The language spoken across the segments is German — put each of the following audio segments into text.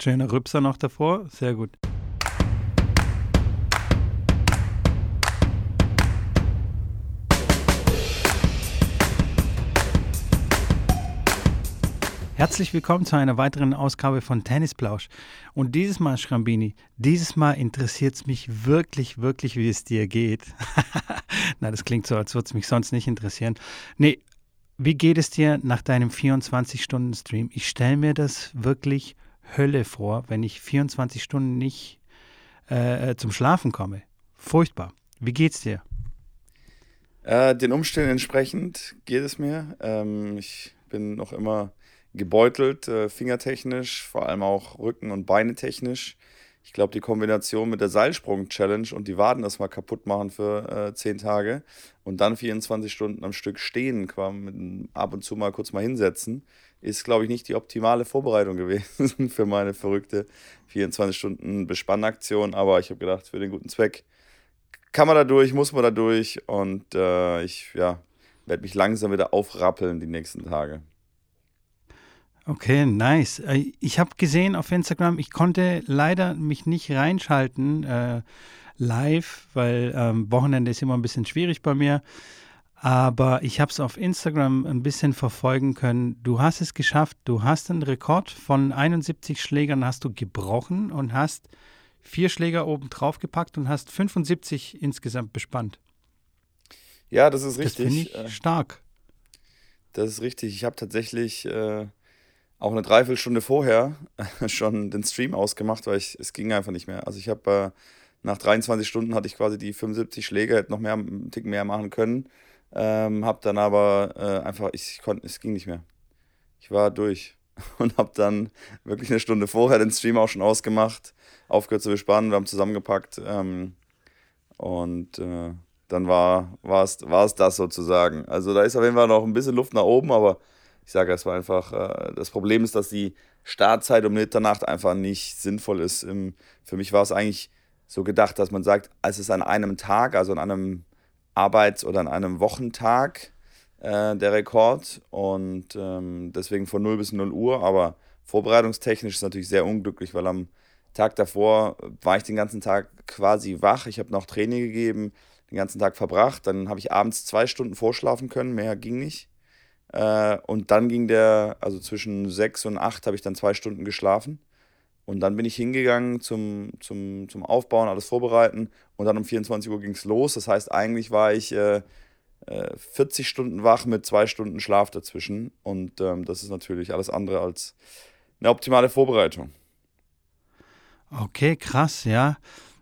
Schöner Rübser noch davor, sehr gut. Herzlich willkommen zu einer weiteren Ausgabe von Tennisplausch. Und dieses Mal, Schrambini, dieses Mal interessiert es mich wirklich, wirklich, wie es dir geht. Na, das klingt so, als würde es mich sonst nicht interessieren. Nee, wie geht es dir nach deinem 24-Stunden-Stream? Ich stelle mir das wirklich Hölle vor, wenn ich 24 Stunden nicht äh, zum Schlafen komme. Furchtbar. Wie geht's dir? Äh, den Umständen entsprechend geht es mir. Ähm, ich bin noch immer gebeutelt, äh, fingertechnisch, vor allem auch Rücken- und Beine technisch. Ich glaube, die Kombination mit der Seilsprung-Challenge und die Waden erstmal kaputt machen für äh, 10 Tage und dann 24 Stunden am Stück stehen, quasi ab und zu mal kurz mal hinsetzen, ist, glaube ich, nicht die optimale Vorbereitung gewesen für meine verrückte 24 Stunden Bespannaktion. Aber ich habe gedacht, für den guten Zweck kann man da durch, muss man da durch und äh, ich ja, werde mich langsam wieder aufrappeln die nächsten Tage. Okay, nice. Äh, ich habe gesehen auf Instagram, ich konnte leider mich nicht reinschalten äh, live, weil ähm, Wochenende ist immer ein bisschen schwierig bei mir. Aber ich habe es auf Instagram ein bisschen verfolgen können. Du hast es geschafft. Du hast einen Rekord von 71 Schlägern hast du gebrochen und hast vier Schläger oben drauf gepackt und hast 75 insgesamt bespannt. Ja, das ist richtig. Das finde ich äh, stark. Das ist richtig. Ich habe tatsächlich äh, auch eine Dreiviertelstunde vorher schon den Stream ausgemacht, weil ich, es ging einfach nicht mehr. Also ich habe äh, nach 23 Stunden hatte ich quasi die 75 Schläge, hätte noch mehr, einen Tick mehr machen können. Ähm, hab dann aber äh, einfach, ich konnte, es ging nicht mehr. Ich war durch und hab dann wirklich eine Stunde vorher den Stream auch schon ausgemacht, aufgehört zu bespannen, wir haben zusammengepackt ähm, und äh, dann war es das sozusagen. Also da ist auf jeden Fall noch ein bisschen Luft nach oben, aber ich sage, es war einfach, äh, das Problem ist, dass die Startzeit um Mitternacht einfach nicht sinnvoll ist. Im, für mich war es eigentlich so gedacht, dass man sagt, es ist an einem Tag, also an einem Arbeits- oder an einem Wochentag äh, der Rekord und ähm, deswegen von 0 bis 0 Uhr, aber vorbereitungstechnisch ist natürlich sehr unglücklich, weil am Tag davor war ich den ganzen Tag quasi wach. Ich habe noch Training gegeben, den ganzen Tag verbracht. Dann habe ich abends zwei Stunden vorschlafen können, mehr ging nicht. Äh, und dann ging der, also zwischen sechs und acht habe ich dann zwei Stunden geschlafen. Und dann bin ich hingegangen zum, zum, zum Aufbauen, alles vorbereiten. Und dann um 24 Uhr ging es los. Das heißt, eigentlich war ich äh, 40 äh, Stunden wach mit zwei Stunden Schlaf dazwischen. Und ähm, das ist natürlich alles andere als eine optimale Vorbereitung. Okay, krass, ja.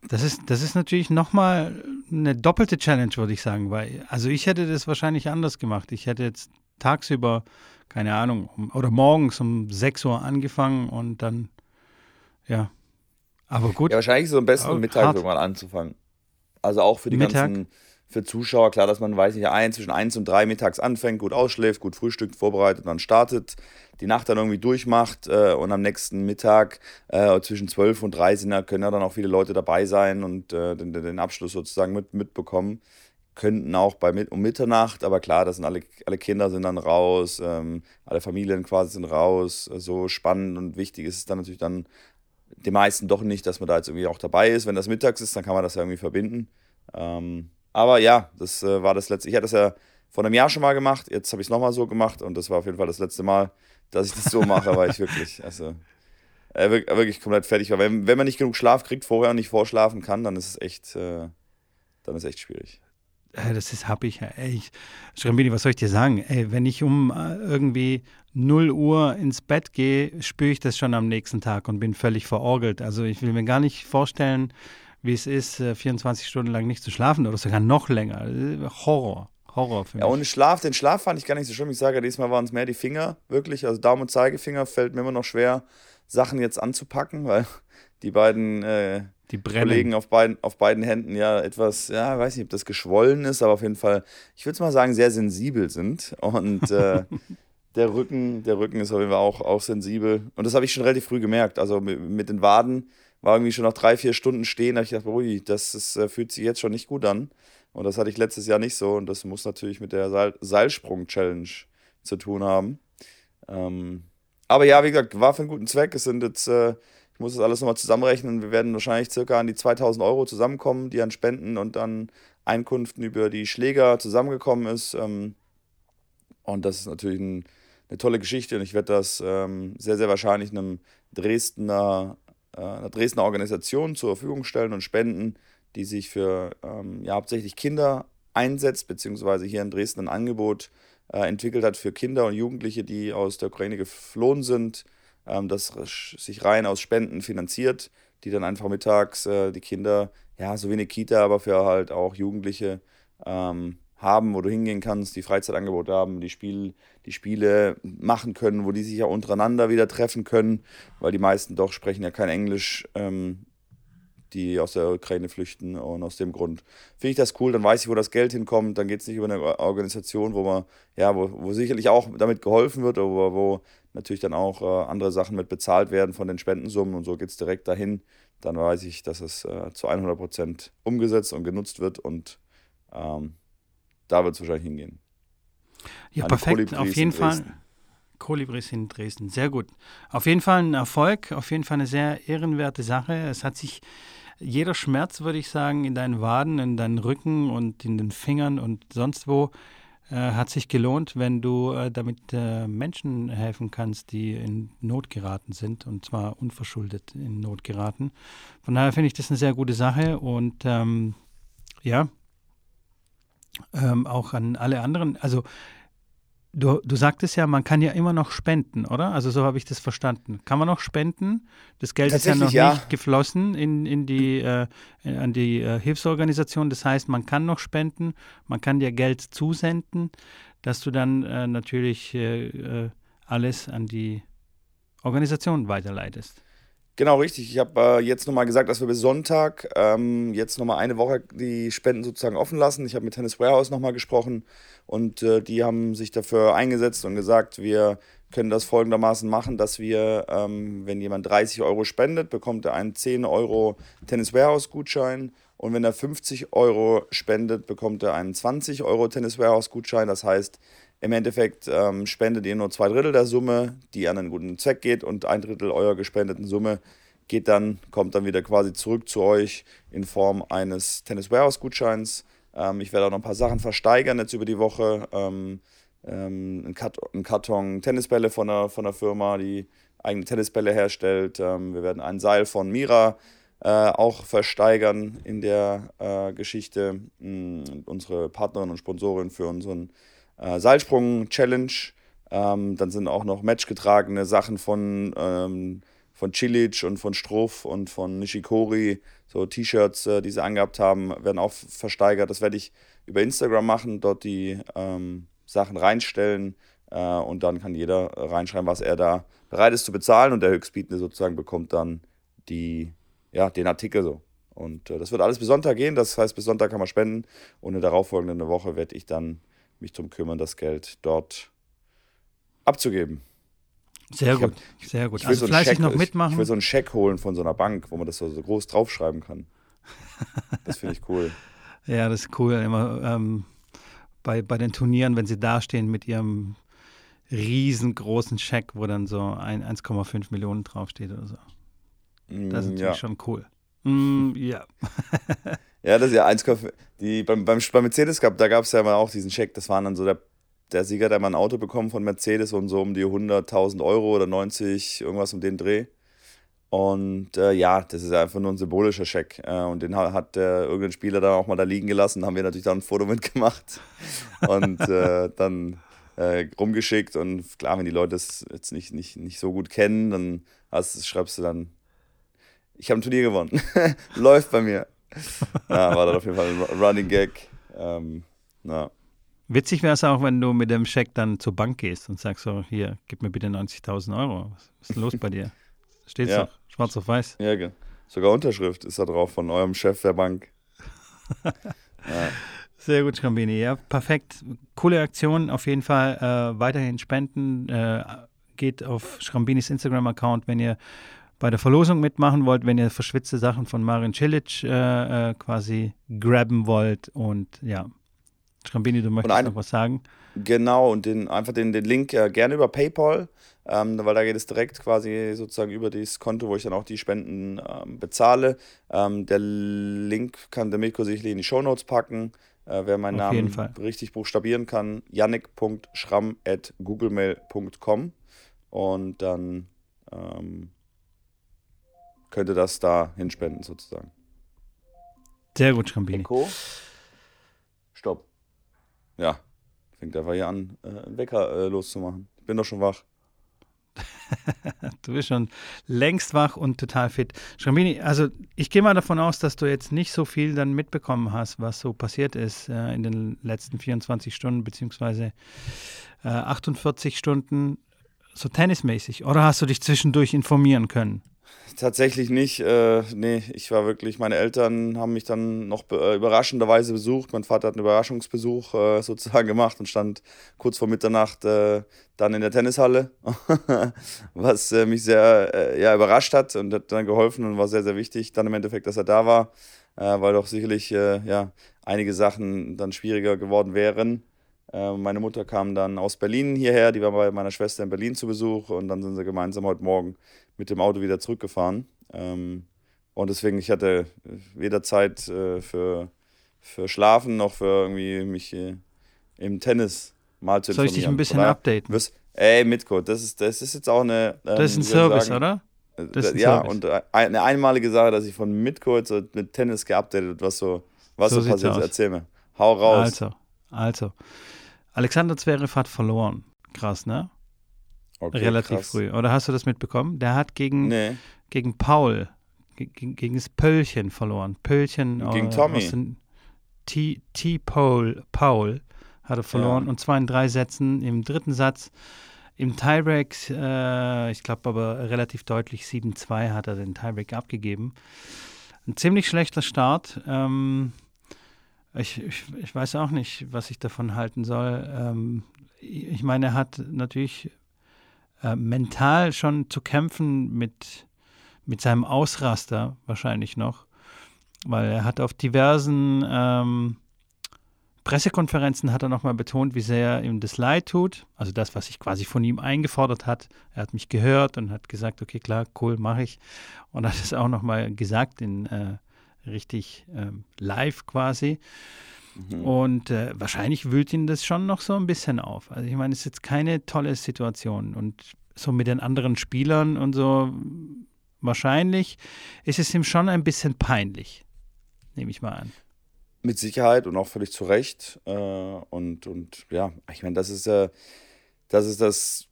Das ist, das ist natürlich nochmal eine doppelte Challenge, würde ich sagen. Weil, also ich hätte das wahrscheinlich anders gemacht. Ich hätte jetzt tagsüber, keine Ahnung, oder morgens um 6 Uhr angefangen und dann, ja. Aber gut. Ja, wahrscheinlich so am besten oh, Mittag hart. irgendwann anzufangen. Also auch für die Mittag. ganzen, für Zuschauer, klar, dass man, weiß nicht, ein, zwischen 1 und 3 mittags anfängt, gut ausschläft, gut frühstückt, vorbereitet dann startet, die Nacht dann irgendwie durchmacht äh, und am nächsten Mittag äh, zwischen 12 und 3 sind, da können ja dann auch viele Leute dabei sein und äh, den, den Abschluss sozusagen mit, mitbekommen könnten auch bei um Mitternacht, aber klar, das sind alle, alle Kinder sind dann raus, ähm, alle Familien quasi sind raus. So spannend und wichtig ist es dann natürlich dann den meisten doch nicht, dass man da jetzt irgendwie auch dabei ist. Wenn das mittags ist, dann kann man das ja irgendwie verbinden. Ähm, aber ja, das äh, war das letzte. Ich hatte das ja vor einem Jahr schon mal gemacht, jetzt habe ich es nochmal so gemacht und das war auf jeden Fall das letzte Mal, dass ich das so mache, weil ich wirklich, also äh, wirklich komplett fertig war. Wenn, wenn man nicht genug Schlaf kriegt vorher und nicht vorschlafen kann, dann ist es echt, äh, dann ist echt schwierig. Das ist hab ich. Ey, Schrambini, was soll ich dir sagen? Ey, wenn ich um äh, irgendwie 0 Uhr ins Bett gehe, spüre ich das schon am nächsten Tag und bin völlig verorgelt. Also ich will mir gar nicht vorstellen, wie es ist, 24 äh, Stunden lang nicht zu schlafen oder sogar noch länger. Horror. Horror für mich. Ja, ohne Schlaf, den Schlaf fand ich gar nicht so schlimm. Ich sage, diesmal waren es mehr die Finger, wirklich. Also Daumen und Zeigefinger fällt mir immer noch schwer, Sachen jetzt anzupacken, weil die beiden äh, die Kollegen auf beiden, auf beiden Händen ja etwas, ja, weiß nicht, ob das geschwollen ist, aber auf jeden Fall, ich würde es mal sagen, sehr sensibel sind. Und äh, der Rücken, der Rücken ist auf jeden Fall auch, auch sensibel. Und das habe ich schon relativ früh gemerkt. Also mit, mit, den Waden war irgendwie schon nach drei, vier Stunden stehen, da habe ich gedacht, ui, das ist, äh, fühlt sich jetzt schon nicht gut an. Und das hatte ich letztes Jahr nicht so. Und das muss natürlich mit der Seil Seilsprung-Challenge zu tun haben. Ähm, aber ja, wie gesagt, war für einen guten Zweck. Es sind jetzt äh, ich muss das alles nochmal zusammenrechnen. Wir werden wahrscheinlich circa an die 2000 Euro zusammenkommen, die an Spenden und dann Einkünften über die Schläger zusammengekommen ist. Ähm, und das ist natürlich ein, eine tolle Geschichte und ich werde das ähm, sehr, sehr wahrscheinlich einem Dresdner, äh, einer Dresdner Organisation zur Verfügung stellen und spenden, die sich für ähm, ja, hauptsächlich Kinder einsetzt, beziehungsweise hier in Dresden ein Angebot äh, entwickelt hat für Kinder und Jugendliche, die aus der Ukraine geflohen sind, ähm, das sich rein aus Spenden finanziert, die dann einfach mittags äh, die Kinder, ja, so wie eine Kita, aber für halt auch Jugendliche ähm, haben, wo du hingehen kannst, die Freizeitangebote haben, die, Spiel, die Spiele machen können, wo die sich ja untereinander wieder treffen können, weil die meisten doch sprechen ja kein Englisch, ähm, die aus der Ukraine flüchten und aus dem Grund. Finde ich das cool, dann weiß ich, wo das Geld hinkommt, dann geht es nicht über eine Organisation, wo man, ja, wo, wo sicherlich auch damit geholfen wird, aber wo natürlich dann auch äh, andere Sachen mit bezahlt werden von den Spendensummen und so geht es direkt dahin, dann weiß ich, dass es äh, zu 100 Prozent umgesetzt und genutzt wird und ähm, da wird es wahrscheinlich hingehen. Ja, An perfekt. Auf jeden Fall. Kolibris in Dresden. Sehr gut. Auf jeden Fall ein Erfolg, auf jeden Fall eine sehr ehrenwerte Sache. Es hat sich jeder Schmerz, würde ich sagen, in deinen Waden, in deinen Rücken und in den Fingern und sonst wo hat sich gelohnt, wenn du äh, damit äh, Menschen helfen kannst, die in Not geraten sind und zwar unverschuldet in Not geraten. Von daher finde ich das eine sehr gute Sache und ähm, ja, ähm, auch an alle anderen. Also du, du sagtest ja, man kann ja immer noch spenden, oder? Also so habe ich das verstanden. Kann man noch spenden? Das Geld ist ja noch ja. nicht geflossen in, in die, äh, an die äh, Hilfsorganisation. Das heißt, man kann noch spenden, man kann dir Geld zusenden, dass du dann äh, natürlich äh, äh, alles an die Organisation weiterleitest. Genau, richtig. Ich habe äh, jetzt nochmal gesagt, dass wir bis Sonntag ähm, jetzt nochmal eine Woche die Spenden sozusagen offen lassen. Ich habe mit Tennis Warehouse nochmal gesprochen und äh, die haben sich dafür eingesetzt und gesagt, wir können das folgendermaßen machen, dass wir, ähm, wenn jemand 30 Euro spendet, bekommt er einen 10 Euro Tennis Warehouse Gutschein und wenn er 50 Euro spendet, bekommt er einen 20 Euro Tennis Warehouse Gutschein. Das heißt, im Endeffekt ähm, spendet ihr nur zwei Drittel der Summe, die an einen guten Zweck geht, und ein Drittel eurer gespendeten Summe geht dann, kommt dann wieder quasi zurück zu euch in Form eines Tennis Warehouse Gutscheins. Ähm, ich werde auch noch ein paar Sachen versteigern jetzt über die Woche. Ähm, ähm, ein, Karton, Tennisbälle von einer, von einer Firma, die eigene Tennisbälle herstellt. Ähm, wir werden ein Seil von Mira äh, auch versteigern in der äh, Geschichte. Mh, unsere Partnerin und Sponsorin für unseren äh, Seilsprung-Challenge. Ähm, dann sind auch noch matchgetragene Sachen von, ähm, von Cilic und von Struff und von Nishikori. So T-Shirts, äh, die sie angehabt haben, werden auch versteigert. Das werde ich über Instagram machen, dort die ähm, Sachen reinstellen äh, und dann kann jeder reinschreiben, was er da bereit ist zu bezahlen und der Höchstbietende sozusagen bekommt dann die, ja, den Artikel so. Und äh, das wird alles bis Sonntag gehen, das heißt, bis Sonntag kann man spenden und in der darauffolgenden Woche werde ich dann mich darum kümmern, das Geld dort abzugeben. Sehr gut, hab, sehr gut. Ich will also so fleißig Scheck, noch mitmachen. Ich will so einen Scheck holen von so einer Bank, wo man das so, so groß draufschreiben kann. Das finde ich cool. ja, das ist cool. Immer ähm, bei, bei den Turnieren, wenn sie dastehen mit ihrem riesengroßen Scheck, wo dann so 1,5 Millionen draufsteht oder so. Das ist mm, natürlich ja. schon cool. Mm, ja. Ja, das ist ja 1,5. Die, beim, beim, beim Mercedes Cup, da gab es ja mal auch diesen Check. Das waren dann so der, der Sieger, der mal ein Auto bekommen von Mercedes und so um die 100.000 Euro oder 90, irgendwas um den Dreh. Und äh, ja, das ist einfach nur ein symbolischer Scheck. Äh, und den hat äh, irgendein Spieler dann auch mal da liegen gelassen. Haben wir natürlich dann ein Foto mitgemacht und äh, dann äh, rumgeschickt. Und klar, wenn die Leute das jetzt nicht, nicht, nicht so gut kennen, dann hast, schreibst du dann, ich habe ein Turnier gewonnen. Läuft bei mir ja, war dann auf jeden Fall ein Running Gag. Ähm, na. Witzig wäre es auch, wenn du mit dem Scheck dann zur Bank gehst und sagst so, hier, gib mir bitte 90.000 Euro. Was ist los bei dir? Steht's ja. doch, schwarz auf weiß. Ja, sogar Unterschrift ist da drauf von eurem Chef der Bank. ja. Sehr gut, Schrambini. Ja, perfekt. Coole Aktion. Auf jeden Fall äh, weiterhin spenden. Äh, geht auf Schrambinis Instagram-Account, wenn ihr bei der Verlosung mitmachen wollt, wenn ihr verschwitzte Sachen von Marin Cilic äh, äh, quasi grabben wollt. Und ja, Schrambini, du möchtest eine, noch was sagen? Genau, und den, einfach den, den Link äh, gerne über PayPal, ähm, weil da geht es direkt quasi sozusagen über das Konto, wo ich dann auch die Spenden ähm, bezahle. Ähm, der Link kann der Mirko sicherlich in die Shownotes packen. Äh, wer meinen Auf Namen richtig buchstabieren kann, yannick.schramm.googlemail.com und dann ähm, könnte das da hinspenden sozusagen. Sehr gut, Schrambini. Echo. Stopp. Ja, fängt einfach hier an, äh, einen Wecker äh, loszumachen. Ich bin doch schon wach. Du bist schon längst wach und total fit. Schrambini, also ich gehe mal davon aus, dass du jetzt nicht so viel dann mitbekommen hast, was so passiert ist äh, in den letzten 24 Stunden beziehungsweise äh, 48 Stunden so tennismäßig. Oder hast du dich zwischendurch informieren können? Tatsächlich nicht. Äh, nee, ich war wirklich, meine Eltern haben mich dann noch be- äh, überraschenderweise besucht. Mein Vater hat einen Überraschungsbesuch äh, sozusagen gemacht und stand kurz vor Mitternacht äh, dann in der Tennishalle, was äh, mich sehr äh, ja, überrascht hat und hat dann geholfen und war sehr, sehr wichtig dann im Endeffekt, dass er da war, weil doch sicherlich ja, einige Sachen dann schwieriger geworden wären. Äh, meine Mutter kam dann aus Berlin hierher, die war bei meiner Schwester in Berlin zu Besuch und dann sind sie gemeinsam heute Morgen mit dem Auto wieder zurückgefahren. Ähm, und deswegen, ich hatte weder Zeit äh, für, für Schlafen noch für irgendwie mich äh, im Tennis mal zu Soll ich dich ein bisschen Von daher updaten? wirst- Ey, Mitko, das ist, das ist jetzt auch eine. ähm, Das ist ein Service, sagen, oder? äh, Das ist ja, Service. und äh, eine einmalige Sache, dass ich von Mitko jetzt so mit Tennis geupdatet was so, was So so, passiert ist. Erzähl mir. Hau raus. Also, also. Alexander Zverev hat verloren. Krass, ne? Okay, Relativ krass. früh. Oder hast du das mitbekommen? Der hat gegen, Nee. gegen Paul, ge- gegen, gegen das Pöllchen verloren. Pöllchen Gegen äh, Tommy. T, T Paul, Paul hat er verloren Ja. und zwar in drei Sätzen. Im dritten Satz im Tiebreak, äh, ich glaube aber relativ deutlich 7-2 hat er den Tiebreak abgegeben. Ein ziemlich schlechter Start. Ähm, ich, ich, ich weiß auch nicht, was ich davon halten soll. Ähm, ich meine, er hat natürlich äh, mental schon zu kämpfen mit, mit seinem Ausraster wahrscheinlich noch, weil er hat auf diversen ähm, Pressekonferenzen hat er nochmal betont, wie sehr ihm das leid tut. Also das, was sich quasi von ihm eingefordert hat. Er hat mich gehört und hat gesagt, okay, klar, cool, mache ich. Und hat es auch nochmal gesagt in äh, richtig ähm, live quasi. Mhm. Und äh, wahrscheinlich wühlt ihn das schon noch so ein bisschen auf. Also ich meine, es ist jetzt keine tolle Situation. Und so mit den anderen Spielern und so, wahrscheinlich ist es ihm schon ein bisschen peinlich. Nehme ich mal an. Mit Sicherheit und auch völlig zu Recht. Äh, und, und ja, ich meine, das ist ja, das ist das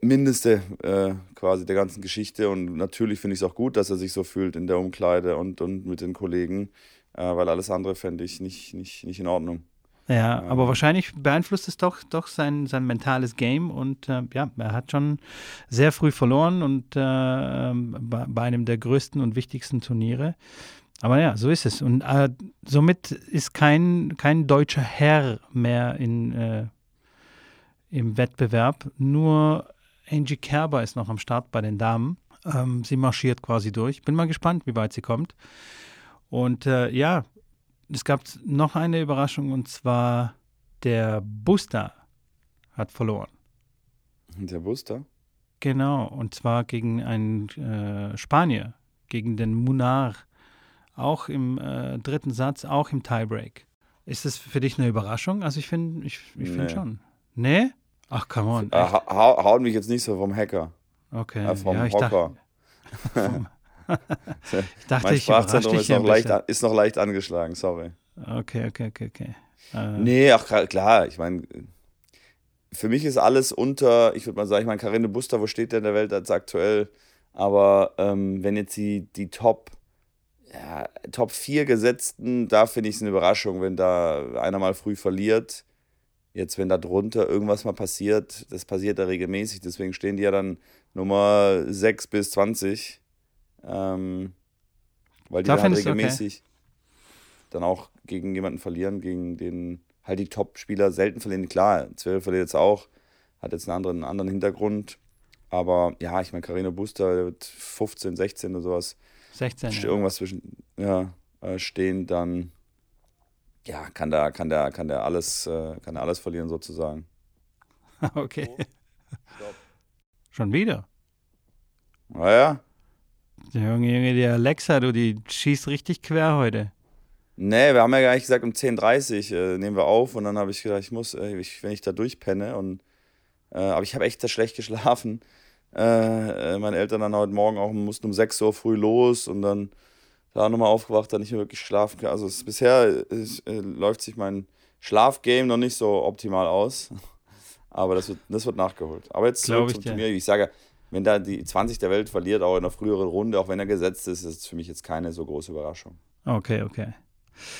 Mindeste äh, quasi der ganzen Geschichte. Und natürlich finde ich es auch gut, dass er sich so fühlt in der Umkleide und, und mit den Kollegen, äh, weil alles andere fände ich nicht, nicht, nicht in Ordnung. Ja, Ähm. aber wahrscheinlich beeinflusst es doch, doch sein, sein mentales Game und äh, ja, er hat schon sehr früh verloren und äh, ähm, bei, bei einem der größten und wichtigsten Turniere. Aber ja, so ist es. Und äh, somit ist kein, kein deutscher Herr mehr in, äh, im Wettbewerb. Nur Angie Kerber ist noch am Start bei den Damen. Ähm, sie marschiert quasi durch. Bin mal gespannt, wie weit sie kommt. Und äh, ja, es gab noch eine Überraschung und zwar der Buster hat verloren. Der Buster? Genau, und zwar gegen einen äh, Spanier, gegen den Munar. Auch im äh, dritten Satz, auch im Tiebreak. Ist das für dich eine Überraschung? Also ich finde ich, ich find Nee. schon. Nee? Ach, come on. Hau, hau- haut mich jetzt nicht so vom Hacker, Okay. äh, vom ja, Hocker. dachte, ich dachte, mein ich Sprachzentrum dich ist noch, leicht, an- ist noch leicht angeschlagen, sorry. Okay, okay, okay, okay. Äh, Nee, ach klar, ich meine, für mich ist alles unter, ich würde mal sagen, ich meine, Karine Buster, wo steht der in der Welt als aktuell? Aber ähm, wenn jetzt die, die Top, ja, Top 4 Gesetzten, da finde ich es eine Überraschung, wenn da einer mal früh verliert. Jetzt, wenn da drunter irgendwas mal passiert, das passiert ja regelmäßig, deswegen stehen die ja dann Nummer 6 bis 20. Ähm, weil die Da dann halt du okay. regelmäßig dann auch gegen jemanden verlieren, gegen den halt die Top-Spieler selten verlieren. Klar, Zverev verliert jetzt auch, hat jetzt einen anderen, anderen Hintergrund. Aber ja, ich meine, Carino Buster der wird 15, 16 oder sowas, 16. steht Ja. irgendwas zwischen ja, äh, stehen, dann ja, kann der, kann der, kann der alles, äh, kann der alles verlieren sozusagen. okay. Stopp. Schon wieder? Naja. Junge, Junge, die Alexa, du, die schießt richtig quer heute. Nee, wir haben ja gar nicht gesagt, um 10.30 Uhr äh, nehmen wir auf und dann habe ich gedacht, ich muss, äh, ich, wenn ich da durchpenne und äh, aber ich habe echt da schlecht geschlafen. Äh, äh, meine Eltern dann heute Morgen auch mussten um 6 Uhr früh los und dann da nochmal aufgewacht, dann nicht mehr wirklich schlafen kann. Also es, bisher äh, läuft sich mein Schlafgame noch nicht so optimal aus. Aber das wird, das wird nachgeholt. Aber jetzt zurück zum Turnier. Ich sage, wenn da die 20 der Welt verliert, auch in einer früheren Runde, auch wenn er gesetzt ist, ist es für mich jetzt keine so große Überraschung. Okay, okay.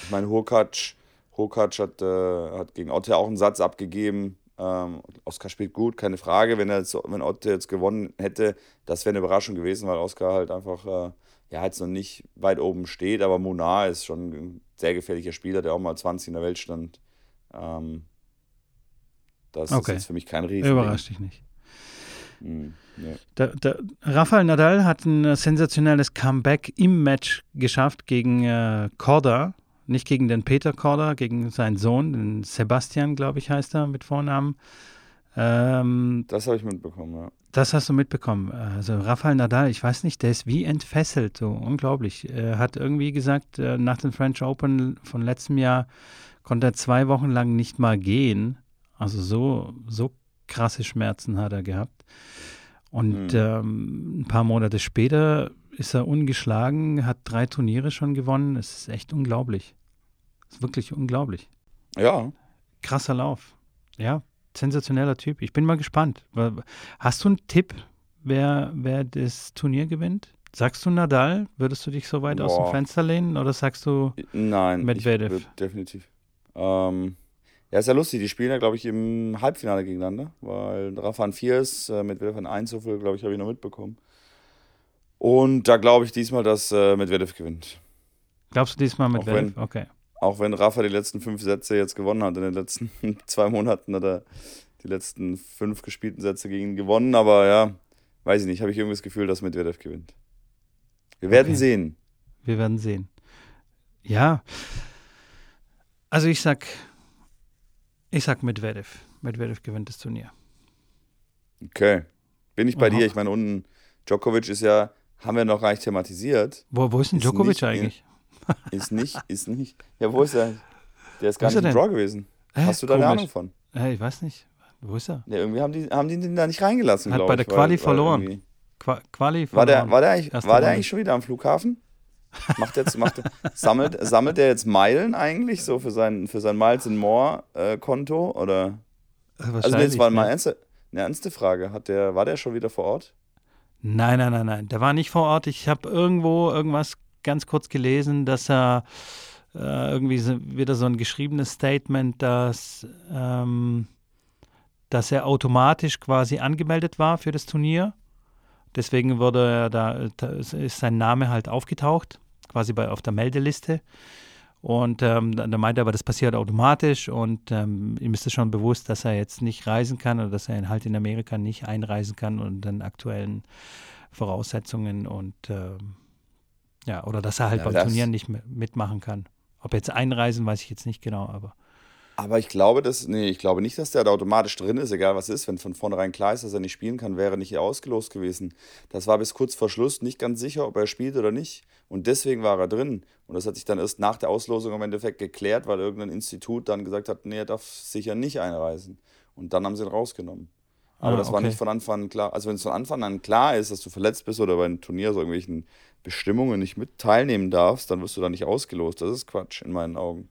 Ich meine, Hurkacz, Hurkacz hat, äh, hat gegen Otte auch einen Satz abgegeben. Ähm, Oskar spielt gut, keine Frage. Wenn, er jetzt, wenn Otte jetzt gewonnen hätte, das wäre eine Überraschung gewesen, weil Oskar halt einfach äh, ja, jetzt noch nicht weit oben steht. Aber Munar ist schon ein sehr gefährlicher Spieler, der auch mal 20 in der Welt stand. Ähm, das okay. ist jetzt für mich kein Riesen. Überrascht dich nicht. Hm, nee. der, der Rafael Nadal hat ein sensationelles Comeback im Match geschafft gegen äh, Korda nicht gegen den Peter Korda, gegen seinen Sohn, den Sebastian, glaube ich, heißt er mit Vornamen. Ähm, das habe ich mitbekommen, ja. Das hast du mitbekommen. Also Rafael Nadal, ich weiß nicht, der ist wie entfesselt, so unglaublich. Er hat irgendwie gesagt, äh, nach dem French Open von letztem Jahr konnte er zwei Wochen lang nicht mal gehen. Also so, so krasse Schmerzen hat er gehabt. Und mhm. ähm, ein paar Monate später ist er ungeschlagen, hat drei Turniere schon gewonnen. Es ist echt unglaublich. Es ist wirklich unglaublich. Ja. Krasser Lauf. Ja, sensationeller Typ. Ich bin mal gespannt. Hast du einen Tipp, wer, wer das Turnier gewinnt? Sagst du Nadal? Würdest du dich so weit Boah. aus dem Fenster lehnen oder sagst du Nein, Medvedev? definitiv. Ähm, ja, ist ja lustig. Die spielen ja, glaube ich, im Halbfinale gegeneinander, weil Rafa an 4 ist, äh, Medvedev an 1, so viel, glaube ich, habe ich noch mitbekommen. Und da glaube ich diesmal, dass äh, Medvedev gewinnt. Glaubst du diesmal Medvedev? Auch wenn, okay. Auch wenn Rafa die letzten fünf Sätze jetzt gewonnen hat in den letzten zwei Monaten, hat er die letzten fünf gespielten Sätze gegen ihn gewonnen. Aber ja, weiß ich nicht, habe ich irgendwie das Gefühl, dass Medvedev gewinnt. Wir werden okay. sehen. Wir werden sehen. Ja. Also ich sag, ich sag Medvedev. Medvedev gewinnt das Turnier. Okay. Bin ich bei Aha. dir? Ich meine, unten Djokovic ist ja haben wir noch gar nicht thematisiert. Wo, wo ist denn Djokovic ist eigentlich? Ist nicht, ist nicht. Ja, wo ist er? Der ist gar ist nicht im Draw gewesen. Hä? Hast du da eine Ahnung von? Hä, ich weiß nicht. Wo ist er? Ja, irgendwie haben die, haben die den da nicht reingelassen, Hat bei der Quali weil, verloren. Weil Qua Quali verloren. War der, war der, eigentlich, war der eigentlich schon wieder am Flughafen? Macht jetzt, macht, sammelt, sammelt der jetzt Meilen eigentlich so für sein, für sein Miles and More äh, Konto? Oder? Also jetzt war mal ernste, eine ernste Frage. Hat der, war der schon wieder vor Ort? Nein, nein, nein, nein. Der war nicht vor Ort. Ich habe irgendwo irgendwas ganz kurz gelesen, dass er äh, irgendwie so, wieder so ein geschriebenes Statement, dass, ähm, dass er automatisch quasi angemeldet war für das Turnier. Deswegen wurde er da, da ist sein Name halt aufgetaucht, quasi bei, auf der Meldeliste. Und ähm, dann meinte er aber, das passiert automatisch und ähm, ihm ist es schon bewusst, dass er jetzt nicht reisen kann oder dass er halt in Amerika nicht einreisen kann und den aktuellen Voraussetzungen und ähm, ja, oder dass er halt ja, beim Turnieren nicht mitmachen kann. Ob jetzt einreisen, weiß ich jetzt nicht genau, aber. Aber ich glaube, dass, nee, ich glaube nicht, dass der da automatisch drin ist, egal was ist. Wenn von vornherein klar ist, dass er nicht spielen kann, wäre er nicht ausgelost gewesen. Das war bis kurz vor Schluss nicht ganz sicher, ob er spielt oder nicht. Und deswegen war er drin. Und das hat sich dann erst nach der Auslosung im Endeffekt geklärt, weil irgendein Institut dann gesagt hat, nee, er darf sicher nicht einreisen. Und dann haben sie ihn rausgenommen. Aber ah, das war okay. nicht von Anfang an klar. Also wenn es von Anfang an klar ist, dass du verletzt bist oder bei einem Turnier so irgendwelchen Bestimmungen nicht mit teilnehmen darfst, dann wirst du da nicht ausgelost. Das ist Quatsch in meinen Augen.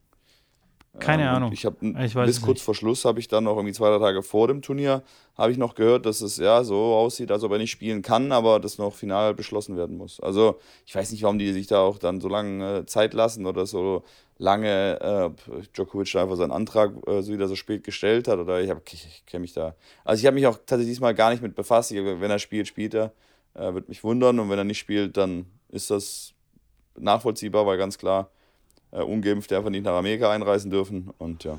Keine ähm, Ahnung. Ich habe bis kurz nicht. vor Schluss habe ich dann noch irgendwie zwei, drei Tage vor dem Turnier habe ich noch gehört, dass es ja so aussieht, als ob er nicht spielen kann, aber das noch final beschlossen werden muss. Also ich weiß nicht, warum die sich da auch dann so lange äh, Zeit lassen oder so lange äh, Djokovic einfach seinen Antrag äh, so wieder so spät gestellt hat oder ich, hab, ich, ich kenne mich da. Also ich habe mich auch tatsächlich diesmal gar nicht mit befasst. Ich, wenn er spielt, spielt er. Äh, wird mich wundern und wenn er nicht spielt, dann ist das nachvollziehbar, weil ganz klar äh, Ungeimpfte einfach nicht nach Amerika einreisen dürfen. Und ja.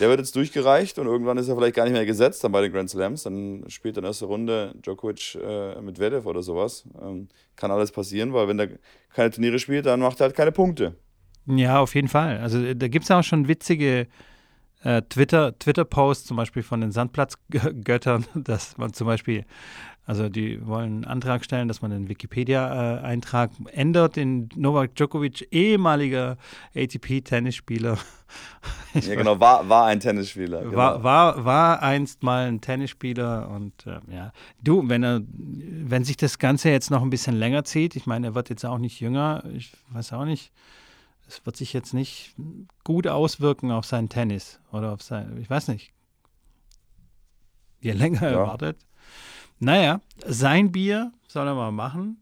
Der wird jetzt durchgereicht und irgendwann ist er vielleicht gar nicht mehr gesetzt dann bei den Grand Slams. Dann spielt er in erster Runde Djokovic äh, mit Vedev oder sowas. Ähm, kann alles passieren, weil wenn er keine Turniere spielt, dann macht er halt keine Punkte. Ja, auf jeden Fall. Also da gibt es auch schon witzige äh, Twitter, Twitter-Posts zum Beispiel von den Sandplatzgöttern, dass man zum Beispiel, also die wollen einen Antrag stellen, dass man den Wikipedia-Eintrag ändert in Novak Djokovic, ehemaliger ATP-Tennisspieler. ja, genau, war, war ein Tennisspieler. Genau. War, war, war einst mal ein Tennisspieler und äh, ja. Du, wenn er, wenn sich das Ganze jetzt noch ein bisschen länger zieht, ich meine, er wird jetzt auch nicht jünger, ich weiß auch nicht, es wird sich jetzt nicht gut auswirken auf sein Tennis oder auf sein, ich weiß nicht. Je länger er wartet. Naja, sein Bier soll er mal machen.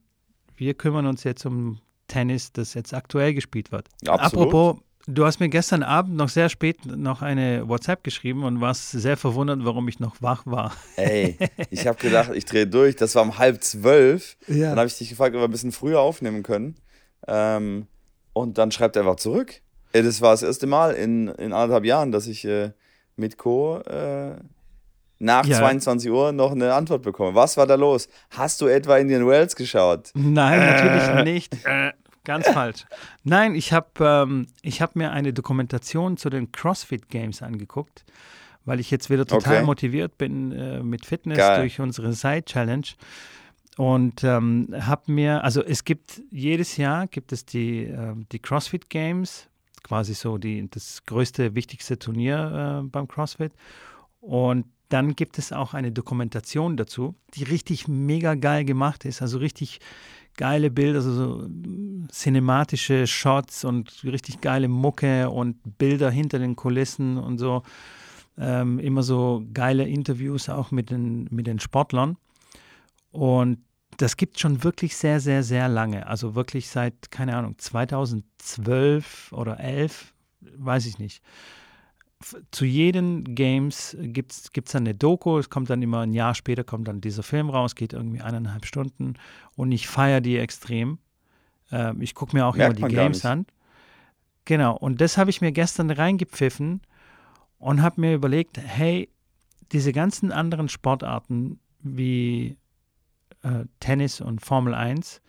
Wir kümmern uns jetzt um Tennis, das jetzt aktuell gespielt wird. Absolut. Apropos, du hast mir gestern Abend noch sehr spät noch eine WhatsApp geschrieben und warst sehr verwundert, warum ich noch wach war. Ey, ich habe gedacht, ich drehe durch. Das war um halb zwölf. Ja. Dann habe ich dich gefragt, ob wir ein bisschen früher aufnehmen können. Ähm, und dann schreibt er einfach zurück. Das war das erste Mal in, in anderthalb Jahren, dass ich äh, mit Co. Äh, nach ja. 22 Uhr noch eine Antwort bekomme. Was war da los? Hast du etwa Indian Wells geschaut? Nein, natürlich äh. nicht. Ganz falsch. Nein, ich habe ähm, hab mir eine Dokumentation zu den CrossFit Games angeguckt, weil ich jetzt wieder total okay. motiviert bin äh, mit Fitness Geil. durch unsere Side Challenge. Und ähm, habe mir, also es gibt jedes Jahr gibt es die, äh, die CrossFit Games, quasi so die, das größte, wichtigste Turnier äh, beim CrossFit. Und dann gibt es auch eine Dokumentation dazu, die richtig mega geil gemacht ist, also richtig geile Bilder, also so cinematische Shots und richtig geile Mucke und Bilder hinter den Kulissen und so. Ähm, immer so geile Interviews auch mit den, mit den Sportlern. Und das gibt schon wirklich sehr, sehr, sehr lange. Also wirklich seit, keine Ahnung, 2012 oder 11, weiß ich nicht. Zu jeden Games gibt es dann eine Doku, es kommt dann immer ein Jahr später, kommt dann dieser Film raus, geht irgendwie eineinhalb Stunden und ich feiere die extrem. Ähm, ich gucke mir auch Merkt immer die Games an. Genau, und das habe ich mir gestern reingepfiffen und habe mir überlegt, hey, diese ganzen anderen Sportarten wie äh, Tennis und Formel 1,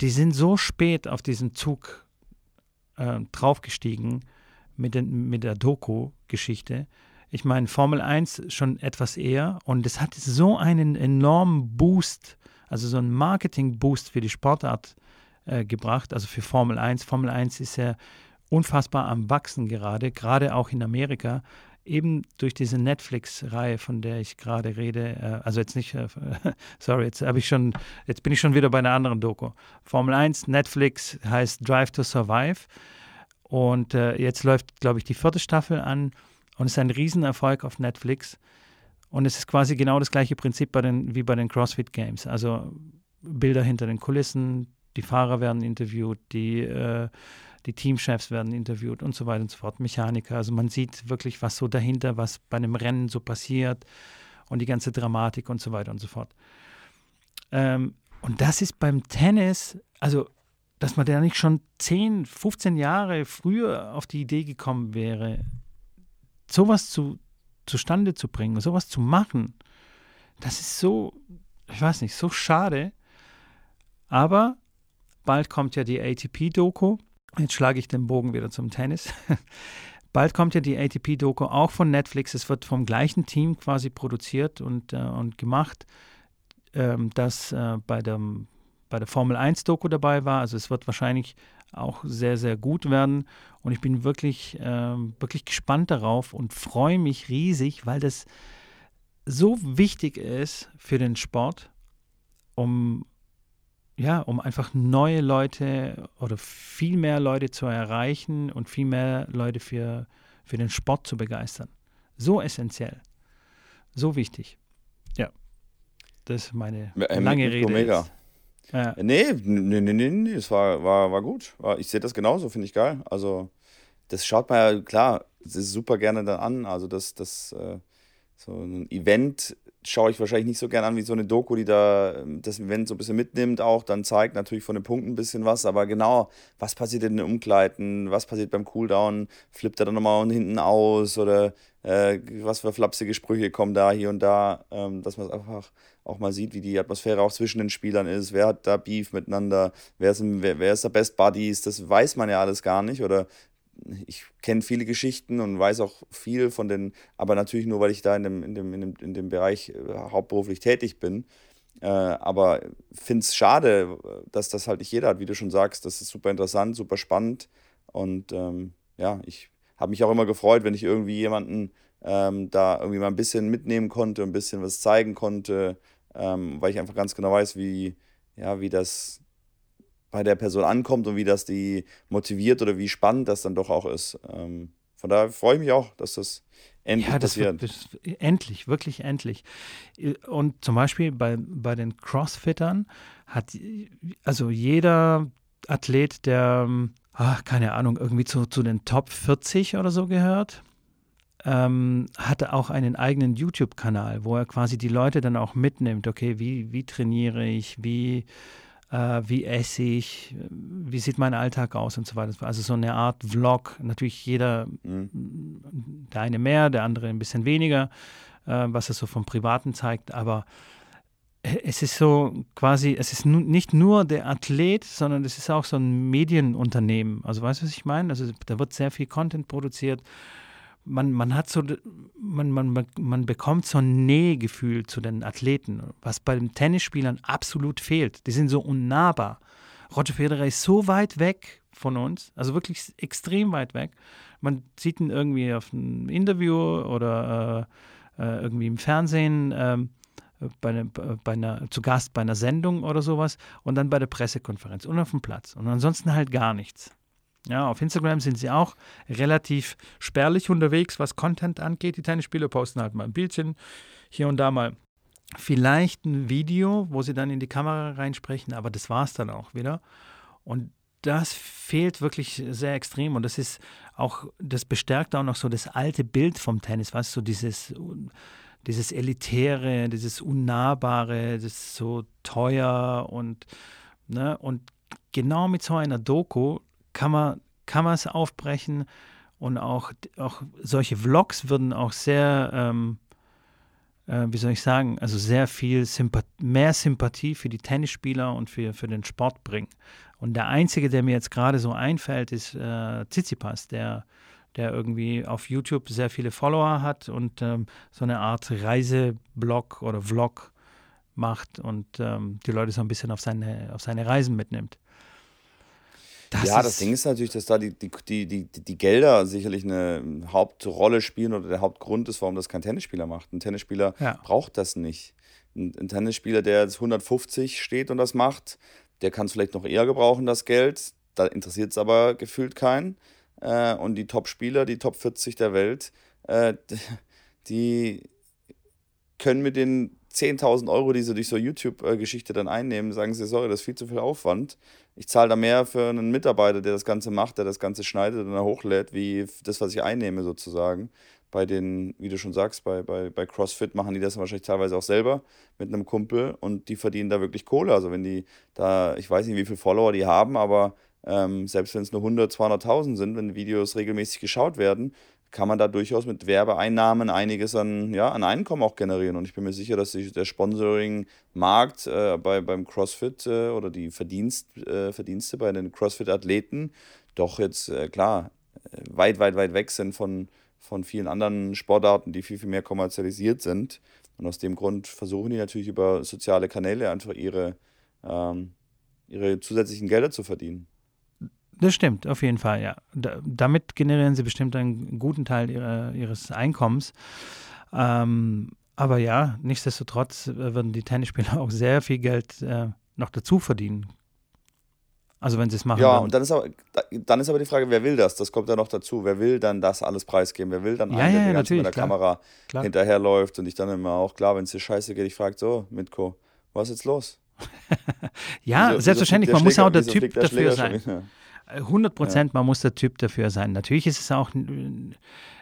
die sind so spät auf diesen Zug äh, draufgestiegen mit, den, mit der Doku-Geschichte. Ich meine, Formel 1 schon etwas eher und es hat so einen enormen Boost, also so einen Marketing-Boost für die Sportart äh, gebracht, also für Formel 1. Formel 1 ist ja unfassbar am Wachsen gerade, gerade auch in Amerika eben durch diese Netflix-Reihe, von der ich gerade rede, äh, also jetzt nicht, äh, sorry, jetzt ich schon, jetzt bin ich schon wieder bei einer anderen Doku. Formel 1, Netflix heißt Drive to Survive. Und äh, jetzt läuft, glaube ich, die vierte Staffel an und es ist ein Riesenerfolg auf Netflix. Und es ist quasi genau das gleiche Prinzip bei den, wie bei den CrossFit Games. Also Bilder hinter den Kulissen, die Fahrer werden interviewt, die äh, die Teamchefs werden interviewt und so weiter und so fort, Mechaniker. Also man sieht wirklich, was so dahinter, was bei einem Rennen so passiert und die ganze Dramatik und so weiter und so fort. Ähm, und das ist beim Tennis, also dass man da nicht schon 10, 15 Jahre früher auf die Idee gekommen wäre, sowas zu, zustande zu bringen, sowas zu machen, das ist so, ich weiß nicht, so schade. Aber bald kommt ja die ATP-Doku Jetzt schlage ich den Bogen wieder zum Tennis. Bald kommt ja die ATP-Doku auch von Netflix. Es wird vom gleichen Team quasi produziert und, äh, und gemacht, ähm, das äh, bei, dem, bei der Formel 1-Doku dabei war. Also es wird wahrscheinlich auch sehr, sehr gut werden. Und ich bin wirklich, äh, wirklich gespannt darauf und freue mich riesig, weil das so wichtig ist für den Sport, um ja, um einfach neue Leute oder viel mehr Leute zu erreichen und viel mehr Leute für, für den Sport zu begeistern. So essentiell. So wichtig. Ja. Das ist meine äh, lange Rede. Mega. Ja. Nee, nee, nee, nee, nee, es war, war, war gut. Ich sehe das genauso, finde ich geil. Also, das schaut man ja, klar, es super gerne dann an. Also, das, das, äh, so ein Event schaue ich wahrscheinlich nicht so gern an wie so eine Doku, die da ähm, das Event so ein bisschen mitnimmt, auch dann zeigt natürlich von den Punkten ein bisschen was, aber genau, was passiert in den Umkleiden, was passiert beim Cooldown, flippt er dann nochmal hinten aus oder äh, was für flapsige Sprüche kommen da hier und da, ähm, dass man einfach auch mal sieht, wie die Atmosphäre auch zwischen den Spielern ist, wer hat da Beef miteinander, wer ist, wer, wer ist der Best Buddies, das weiß man ja alles gar nicht oder ich kenne viele Geschichten und weiß auch viel von den, aber natürlich nur, weil ich da in dem, in dem, in dem, in dem Bereich äh, hauptberuflich tätig bin. Äh, aber finde es schade, dass das halt nicht jeder hat, wie du schon sagst. Das ist super interessant, super spannend. Und ähm, ja, ich habe mich auch immer gefreut, wenn ich irgendwie jemanden ähm, da irgendwie mal ein bisschen mitnehmen konnte, ein bisschen was zeigen konnte, ähm, weil ich einfach ganz genau weiß, wie, ja, wie das bei der Person ankommt und wie das die motiviert oder wie spannend das dann doch auch ist. Ähm, von daher freue ich mich auch, dass das endlich ja, das passiert. Wird, endlich, wirklich endlich. Und zum Beispiel bei, bei den Crossfittern hat also jeder Athlet, der, ach, keine Ahnung, irgendwie zu, zu den Top 40 oder so gehört, ähm, hatte auch einen eigenen YouTube-Kanal, wo er quasi die Leute dann auch mitnimmt. Okay, wie, wie trainiere ich, wie äh, wie esse ich, wie sieht mein Alltag aus und so weiter. Also so eine Art Vlog. Natürlich jeder, mhm. der eine mehr, der andere ein bisschen weniger, äh, was er so vom Privaten zeigt, aber es ist so quasi, es ist nicht nur der Athlet, sondern es ist auch so ein Medienunternehmen. Also weißt du, was ich meine? Also da wird sehr viel Content produziert man, man hat so, man, man, man bekommt so ein Nähegefühl zu den Athleten, was bei den Tennisspielern absolut fehlt. Die sind so unnahbar. Roger Federer ist so weit weg von uns, also wirklich extrem weit weg. Man sieht ihn irgendwie auf einem Interview oder äh, äh irgendwie im Fernsehen. Äh, bei, bei einer, zu Gast bei einer Sendung oder sowas und dann bei der Pressekonferenz und auf dem Platz. Und ansonsten halt gar nichts. Ja, auf Instagram sind sie auch relativ spärlich unterwegs, was Content angeht. Die Tennisspieler posten halt mal ein Bildchen, hier und da mal vielleicht ein Video, wo sie dann in die Kamera reinsprechen, aber das war es dann auch wieder. Und das fehlt wirklich sehr extrem und das ist auch, das bestärkt auch noch so das alte Bild vom Tennis, was so dieses, dieses Elitäre, dieses Unnahbare, das ist so teuer und, ne, und genau mit so einer Doku kann man, kann man es aufbrechen und auch, auch solche Vlogs würden auch sehr, ähm, äh, wie soll ich sagen, also sehr viel Sympath mehr Sympathie für die Tennisspieler und für, für den Sport bringen. Und der einzige, der mir jetzt gerade so einfällt, ist äh, Tsitsipas, der, der irgendwie auf YouTube sehr viele Follower hat und ähm, so eine Art Reiseblog oder Vlog macht und ähm, die Leute so ein bisschen auf seine, auf seine Reisen mitnimmt. Das ja, das Ding ist natürlich, dass da die, die, die, die, die Gelder sicherlich eine Hauptrolle spielen oder der Hauptgrund ist, warum das kein Tennisspieler macht. Ein Tennisspieler ja. braucht das nicht. Ein, ein Tennisspieler, der jetzt 150 steht und das macht, der kann es vielleicht noch eher gebrauchen, das Geld. Da interessiert es aber gefühlt keinen. Äh, und die Top-Spieler, die Top 40 der Welt, äh, die können mit den 10.000 Euro, die sie durch so YouTube-Geschichte dann einnehmen, sagen sie, sorry, das ist viel zu viel Aufwand. Ich zahle da mehr für einen Mitarbeiter, der das Ganze macht, der das Ganze schneidet und dann hochlädt, wie das, was ich einnehme sozusagen. Bei den, wie du schon sagst, bei, bei, bei CrossFit machen die das wahrscheinlich teilweise auch selber mit einem Kumpel und die verdienen da wirklich Kohle. Also wenn die da, ich weiß nicht, wie viele Follower die haben, aber ähm, selbst wenn es nur 100, 200.000 sind, wenn Videos regelmäßig geschaut werden, kann man da durchaus mit Werbeeinnahmen einiges an, ja, an Einkommen auch generieren. Und ich bin mir sicher, dass sich der Sponsoring-Markt äh, bei, beim CrossFit äh, oder die Verdienst, äh, Verdienste bei den CrossFit-Athleten doch jetzt, äh, klar, äh, weit, weit, weit weg sind von, von vielen anderen Sportarten, die viel, viel mehr kommerzialisiert sind. Und aus dem Grund versuchen die natürlich über soziale Kanäle einfach ihre, ähm, ihre zusätzlichen Gelder zu verdienen. Das stimmt, auf jeden Fall, ja. Da, damit generieren sie bestimmt einen guten Teil ihrer, ihres Einkommens. Ähm, aber ja, nichtsdestotrotz würden die Tennisspieler auch sehr viel Geld äh, noch dazu verdienen. Also wenn sie es machen. Ja, würden. und dann ist, aber, dann ist aber die Frage, wer will das? Das kommt ja noch dazu. Wer will dann das alles preisgeben? Wer will dann ja, einen, der ja, mit der klar, Kamera klar. hinterherläuft und ich dann immer auch, klar, wenn es dir scheiße geht, ich frage so, Mitko, was ist jetzt los? ja, wieso, selbstverständlich, wieso man muss auch der Typ dafür sein. 100 Prozent, ja. man muss der Typ dafür sein. Natürlich ist es auch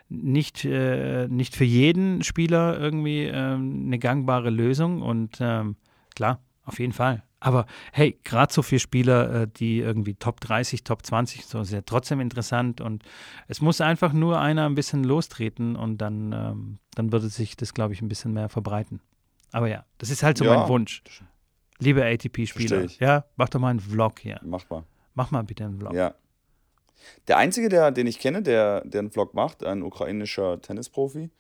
nicht, äh, nicht für jeden Spieler irgendwie ähm, eine gangbare Lösung und ähm, klar, auf jeden Fall. Aber hey, gerade so für Spieler, äh, die irgendwie Top 30, Top 20, so ist ja trotzdem interessant und es muss einfach nur einer ein bisschen lostreten und dann, ähm, dann würde sich das, glaube ich, ein bisschen mehr verbreiten. Aber ja, das ist halt so ja. mein Wunsch. Liebe ATP-Spieler, ja, mach doch mal einen Vlog hier. Mach mal. Mach mal bitte einen Vlog. Ja. Der einzige, der, den ich kenne, der, der einen Vlog macht, ein ukrainischer Tennisprofi,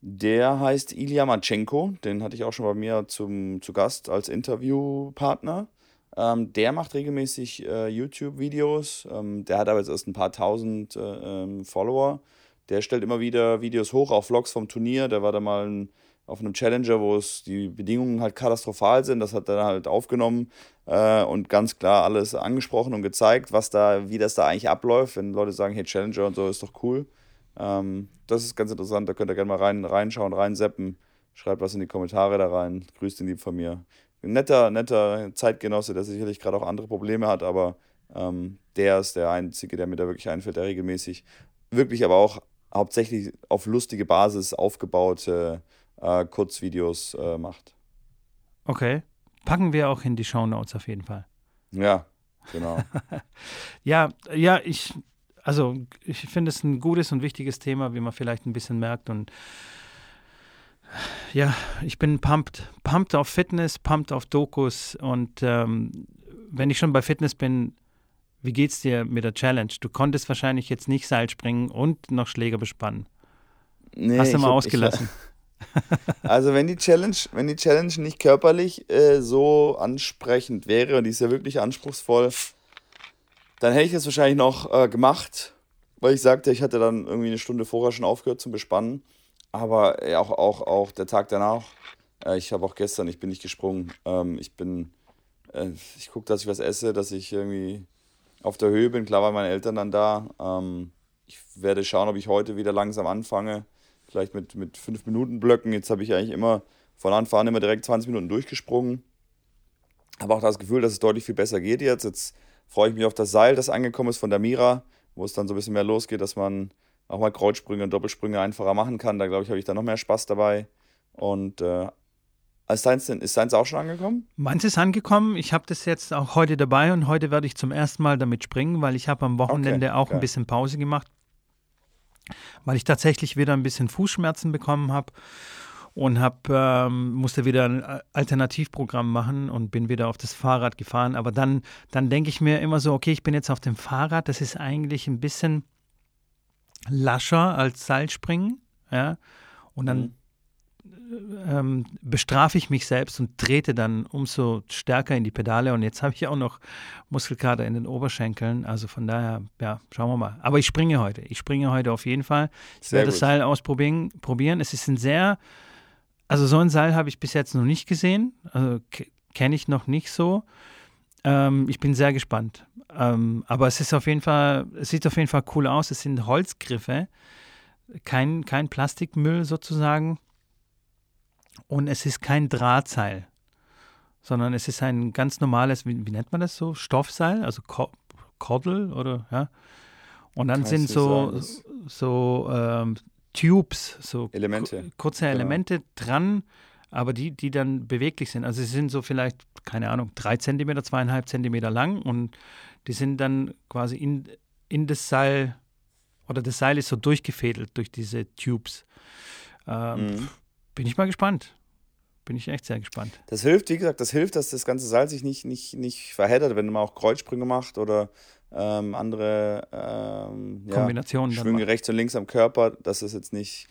der heißt Ilya Matschenko. Den hatte ich auch schon bei mir zum, zu Gast als Interviewpartner. Ähm, der macht regelmäßig äh, YouTube-Videos. Ähm, der hat aber jetzt erst ein paar tausend äh, ähm, Follower. Der stellt immer wieder Videos hoch, auch Vlogs vom Turnier. Der war da mal ein, auf einem Challenger, wo es die Bedingungen halt katastrophal sind. Das hat er halt aufgenommen äh, und ganz klar alles angesprochen und gezeigt, was da, wie das da eigentlich abläuft. Wenn Leute sagen, hey, Challenger und so ist doch cool. Ähm, das ist ganz interessant. Da könnt ihr gerne mal rein, reinschauen, reinseppen. Schreibt was in die Kommentare da rein. Grüßt ihn lieb von mir ein netter, netter Zeitgenosse, der sicherlich gerade auch andere Probleme hat, aber ähm, der ist der Einzige, der mir da wirklich einfällt, der regelmäßig, wirklich aber auch hauptsächlich auf lustige Basis aufgebaute äh, Kurzvideos äh, macht. Okay. Packen wir auch in die Show Notes auf jeden Fall. Ja, genau. ja, ja, ich, also ich finde es ein gutes und wichtiges Thema, wie man vielleicht ein bisschen merkt und ja, ich bin pumped. Pumped auf Fitness, pumped auf Dokus. Und ähm, wenn ich schon bei Fitness bin, wie geht's dir mit der Challenge? Du konntest wahrscheinlich jetzt nicht Seil springen und noch Schläger bespannen. Nee, Hast du mal hab, ausgelassen? Ich, also wenn die Challenge, wenn die Challenge nicht körperlich äh, so ansprechend wäre, und die ist ja wirklich anspruchsvoll, dann hätte ich es wahrscheinlich noch äh, gemacht, weil ich sagte, ich hatte dann irgendwie eine Stunde vorher schon aufgehört zum Bespannen. Aber auch, auch, auch der Tag danach. Äh, ich habe auch gestern, ich bin nicht gesprungen. Ähm, ich bin, äh, ich gucke, dass ich was esse, dass ich irgendwie auf der Höhe bin. Klar waren meine Eltern dann da. Ähm, ich werde schauen, ob ich heute wieder langsam anfange. Vielleicht mit, mit 5 Minuten Blöcken. Jetzt habe ich eigentlich immer von Anfang an immer direkt 20 Minuten durchgesprungen. Habe auch das Gefühl, dass es deutlich viel besser geht jetzt. Jetzt freue ich mich auf das Seil, das angekommen ist von der Mira, wo es dann so ein bisschen mehr losgeht, dass man auch mal Kreuzsprünge und Doppelsprünge einfacher machen kann. Da glaube ich, habe ich da noch mehr Spaß dabei. Und äh, ist deins, ist deins auch schon angekommen? Meins ist angekommen. Ich habe das jetzt auch heute dabei und heute werde ich zum ersten Mal damit springen, weil ich habe am Wochenende okay, auch okay. ein bisschen Pause gemacht, weil ich tatsächlich wieder ein bisschen Fußschmerzen bekommen habe und hab, ähm, musste wieder ein Alternativprogramm machen und bin wieder auf das Fahrrad gefahren. Aber dann, dann denke ich mir immer so, okay, ich bin jetzt auf dem Fahrrad, das ist eigentlich ein bisschen lascher als Seilspringen. Ja? Und dann mhm. Ähm, bestrafe ich mich selbst und trete dann umso stärker in die Pedale. Und jetzt habe ich auch noch Muskelkater in den Oberschenkeln. Also von daher, ja, schauen wir mal. Aber ich springe heute. Ich springe heute auf jeden Fall. Ich Sehr werde gut. das Seil ausprobieren. Probieren. Es ist ein sehr, also so ein Seil habe ich bis jetzt noch nicht gesehen. Also kenne ich noch nicht so. Ähm, ich bin sehr gespannt. Ähm, aber es ist auf jeden Fall, es sieht auf jeden Fall cool aus. Es sind Holzgriffe, kein, kein Plastikmüll sozusagen. Und es ist kein Drahtseil, sondern es ist ein ganz normales, wie, wie nennt man das so? Stoffseil, also Kordel oder ja. Und dann sind so, so ähm, Tubes, so Elemente. kurze Elemente genau. dran aber die, die dann beweglich sind. Also sie sind so vielleicht, keine Ahnung, drei Zentimeter, zweieinhalb Zentimeter lang und die sind dann quasi in, in das Seil, oder das Seil ist so durchgefädelt durch diese Tubes. Ähm, mhm. Bin ich mal gespannt. Bin ich echt sehr gespannt. Das hilft, wie gesagt, das hilft, dass das ganze Seil sich nicht, nicht, nicht verheddert, wenn man auch Kreuzsprünge macht oder ähm, andere ähm, Kombinationen. Ja, Schwünge rechts und links am Körper, dass es jetzt nicht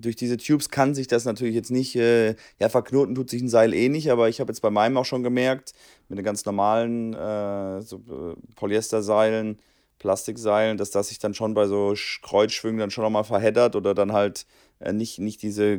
durch diese Tubes kann sich das natürlich jetzt nicht, äh, ja, verknoten tut sich ein Seil eh nicht, aber ich habe jetzt bei meinem auch schon gemerkt, mit den ganz normalen äh, so, äh, Polyesterseilen, Plastikseilen, dass das sich dann schon bei so Kreuzschwüngen dann schon nochmal verheddert oder dann halt nicht, nicht diese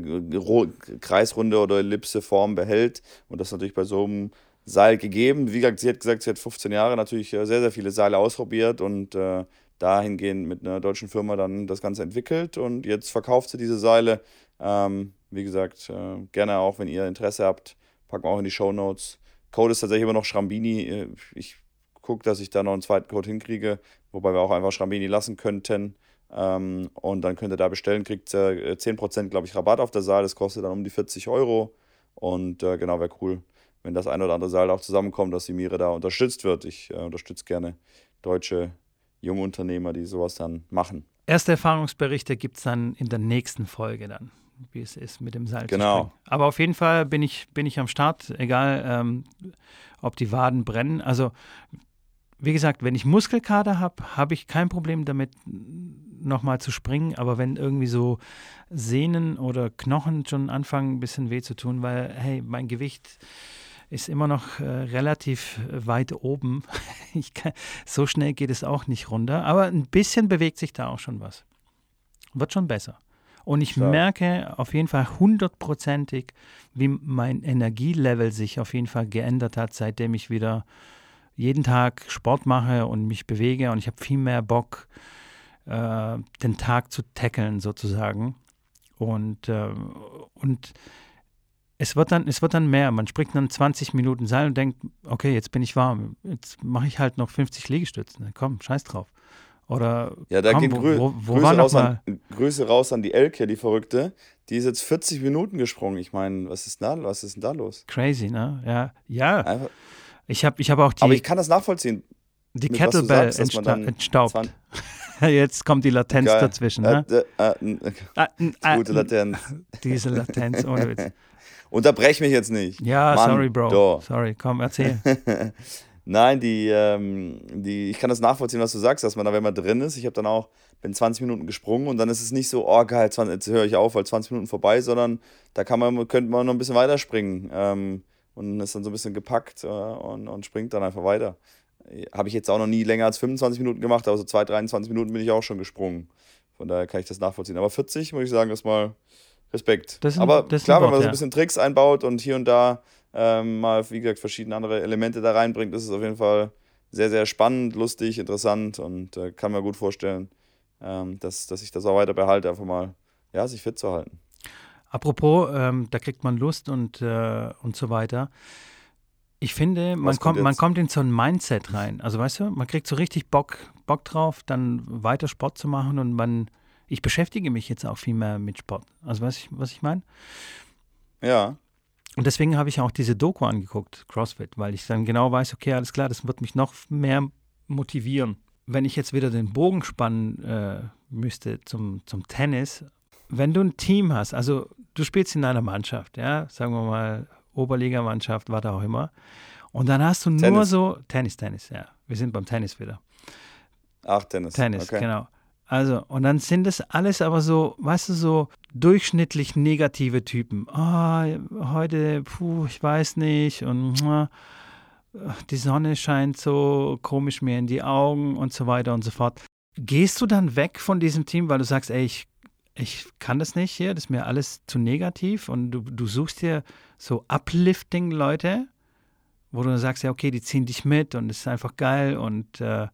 kreisrunde oder Ellipseform behält. Und das ist natürlich bei so einem Seil gegeben. Wie gesagt, sie hat gesagt, sie hat 15 Jahre natürlich äh, sehr, sehr viele Seile ausprobiert und äh, dahingehend mit einer deutschen Firma dann das Ganze entwickelt und jetzt verkauft sie diese Seile. Ähm, wie gesagt, äh, gerne auch, wenn ihr Interesse habt, packen wir auch in die Show Notes. Code ist tatsächlich immer noch Schrambini. Äh, ich gucke, dass ich da noch einen zweiten Code hinkriege, wobei wir auch einfach Schrambini lassen könnten. Ähm, und dann könnt ihr da bestellen, kriegt äh, 10% glaube ich Rabatt auf der Seil. Das kostet dann um die 40 Euro. Und äh, genau, wäre cool, wenn das ein oder andere Seil auch zusammenkommt, dass die Mire da unterstützt wird. Ich äh, unterstütze gerne deutsche junge Unternehmer, die sowas dann machen. Erste Erfahrungsberichte gibt es dann in der nächsten Folge dann, wie es ist mit dem Salz. Genau. Aber auf jeden Fall bin ich, bin ich am Start, egal ähm, ob die Waden brennen. Also wie gesagt, wenn ich Muskelkater habe, habe ich kein Problem damit, nochmal zu springen. Aber wenn irgendwie so Sehnen oder Knochen schon anfangen, ein bisschen weh zu tun, weil, hey, mein Gewicht ist immer noch äh, relativ weit oben. Kann, so schnell geht es auch nicht runter. Aber ein bisschen bewegt sich da auch schon was. Wird schon besser. Und ich ja. merke auf jeden Fall hundertprozentig, wie mein Energielevel sich auf jeden Fall geändert hat, seitdem ich wieder jeden Tag Sport mache und mich bewege und ich habe viel mehr Bock, äh, den Tag zu tackeln sozusagen. Und, äh, und es wird, dann, es wird dann mehr. Man springt dann 20 Minuten Seil und denkt, okay, jetzt bin ich warm. Jetzt mache ich halt noch 50 Liegestützen. Komm, scheiß drauf. Oder ja, da komm, geht Grü wo, wo Grüße, raus an, Grüße raus an die Elke, die Verrückte. Die ist jetzt 40 Minuten gesprungen. Ich meine, was ist da, was ist denn da los? Crazy, ne? Ja, ja. Einfach, ich habe ich hab auch die. Aber ich kann das nachvollziehen. Die Kettlebell entstaubt. Jetzt kommt die Latenz Geil. dazwischen. Ne? Äh, äh, äh, Gute Latenz. Diese Latenz, ohne Witz. Unterbrech mich jetzt nicht. Ja, Mann, sorry, Bro. Doch. Sorry, komm, erzähl. Nein, die, ähm, die, ich kann das nachvollziehen, was du sagst, dass man da, wenn man drin ist, ich habe dann auch, bin 20 Minuten gesprungen und dann ist es nicht so, oh geil, 20, jetzt höre ich auf, weil 20 Minuten vorbei, sondern da kann man, könnte man noch ein bisschen weiter springen ähm, und ist dann so ein bisschen gepackt äh, und, und springt dann einfach weiter. Habe ich jetzt auch noch nie länger als 25 Minuten gemacht, aber so 2, 23 Minuten bin ich auch schon gesprungen. Von daher kann ich das nachvollziehen. Aber 40, muss ich sagen, ist mal Respekt. Sind, aber klar, wenn man so ein bisschen Tricks einbaut und hier und da ähm, mal, wie gesagt, verschiedene andere Elemente da reinbringt, ist es auf jeden Fall sehr, sehr spannend, lustig, interessant und äh, kann mir gut vorstellen, ähm, dass, dass ich das auch weiter behalte, einfach mal, ja, sich fit zu halten. Apropos, ähm, da kriegt man Lust und, äh, und so weiter. Ich finde, man kommt, man kommt in so ein Mindset rein. Also weißt du, man kriegt so richtig Bock, Bock drauf, dann weiter Sport zu machen und man, ich beschäftige mich jetzt auch viel mehr mit Sport. Also weißt du, was ich meine? Ja. Und deswegen habe ich auch diese Doku angeguckt, CrossFit, weil ich dann genau weiß, okay, alles klar, das wird mich noch mehr motivieren. Wenn ich jetzt wieder den Bogen spannen äh, müsste zum, zum Tennis, wenn du ein Team hast, also du spielst in einer Mannschaft, ja, sagen wir mal Oberligamannschaft, was auch immer, und dann hast du Tennis. nur so Tennis, Tennis, ja, wir sind beim Tennis wieder. Ach, Tennis. Tennis, okay. genau. Also, und dann sind es alles aber so, weißt du, so durchschnittlich negative Typen. Ah, oh, heute, puh, ich weiß nicht und die Sonne scheint so komisch mir in die Augen und so weiter und so fort. Gehst du dann weg von diesem Team, weil du sagst, ey, ich, ich kann das nicht hier, das ist mir alles zu negativ und du, du suchst dir so uplifting-Leute, wo du sagst, ja, okay, die ziehen dich mit und es ist einfach geil und äh,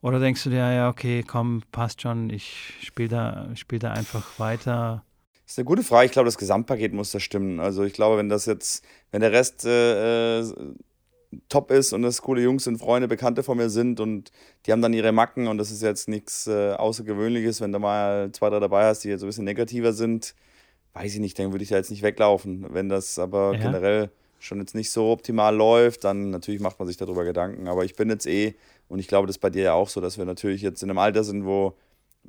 oder denkst du dir, ja, okay, komm, passt schon, ich spiele da, spiel da einfach weiter? Das ist eine gute Frage. Ich glaube, das Gesamtpaket muss da stimmen. Also ich glaube, wenn das jetzt, wenn der Rest äh, äh, top ist und das coole Jungs und Freunde, Bekannte von mir sind und die haben dann ihre Macken und das ist jetzt nichts äh, Außergewöhnliches, wenn du mal zwei, drei dabei hast, die jetzt so ein bisschen negativer sind, weiß ich nicht, dann würde ich da jetzt nicht weglaufen. Wenn das aber ja. generell schon jetzt nicht so optimal läuft, dann natürlich macht man sich darüber Gedanken. Aber ich bin jetzt eh und ich glaube, das ist bei dir ja auch so, dass wir natürlich jetzt in einem Alter sind, wo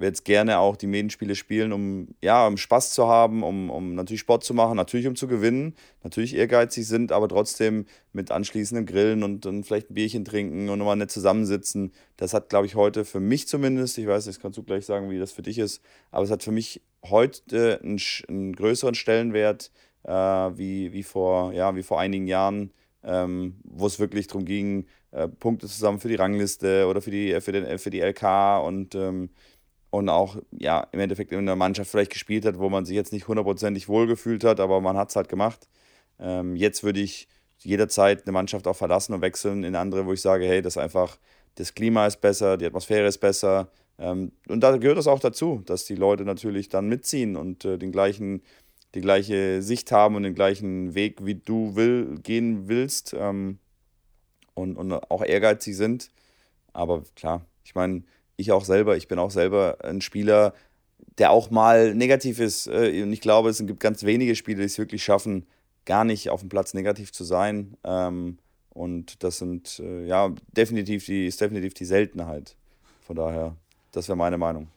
jetzt gerne auch die Medienspiele spielen, um, ja, um Spaß zu haben, um, um natürlich Sport zu machen, natürlich um zu gewinnen, natürlich ehrgeizig sind, aber trotzdem mit anschließendem Grillen und, und vielleicht ein Bierchen trinken und nochmal nett zusammensitzen. Das hat, glaube ich, heute für mich zumindest, ich weiß nicht, kannst du gleich sagen, wie das für dich ist, aber es hat für mich heute einen, einen größeren Stellenwert äh, wie, wie, vor, ja, wie vor einigen Jahren, ähm, wo es wirklich darum ging, äh, Punkte zusammen für die Rangliste oder für die, für den, für die LK und, ähm, und auch ja, im Endeffekt in einer Mannschaft vielleicht gespielt hat, wo man sich jetzt nicht hundertprozentig wohlgefühlt hat, aber man hat es halt gemacht. Ähm, jetzt würde ich jederzeit eine Mannschaft auch verlassen und wechseln in andere, wo ich sage, hey, das einfach, das Klima ist besser, die Atmosphäre ist besser. Ähm, und da gehört es auch dazu, dass die Leute natürlich dann mitziehen und äh, den gleichen, die gleiche Sicht haben und den gleichen Weg, wie du will, gehen willst. Ähm, und, und auch ehrgeizig sind. Aber klar, ich meine, ich auch selber, ich bin auch selber ein Spieler, der auch mal negativ ist. Äh, und ich glaube, es gibt ganz wenige Spieler, die es wirklich schaffen, gar nicht auf dem Platz negativ zu sein. Ähm, und das sind, äh, ja, definitiv die, ist definitiv die Seltenheit. Von daher, das wäre meine Meinung.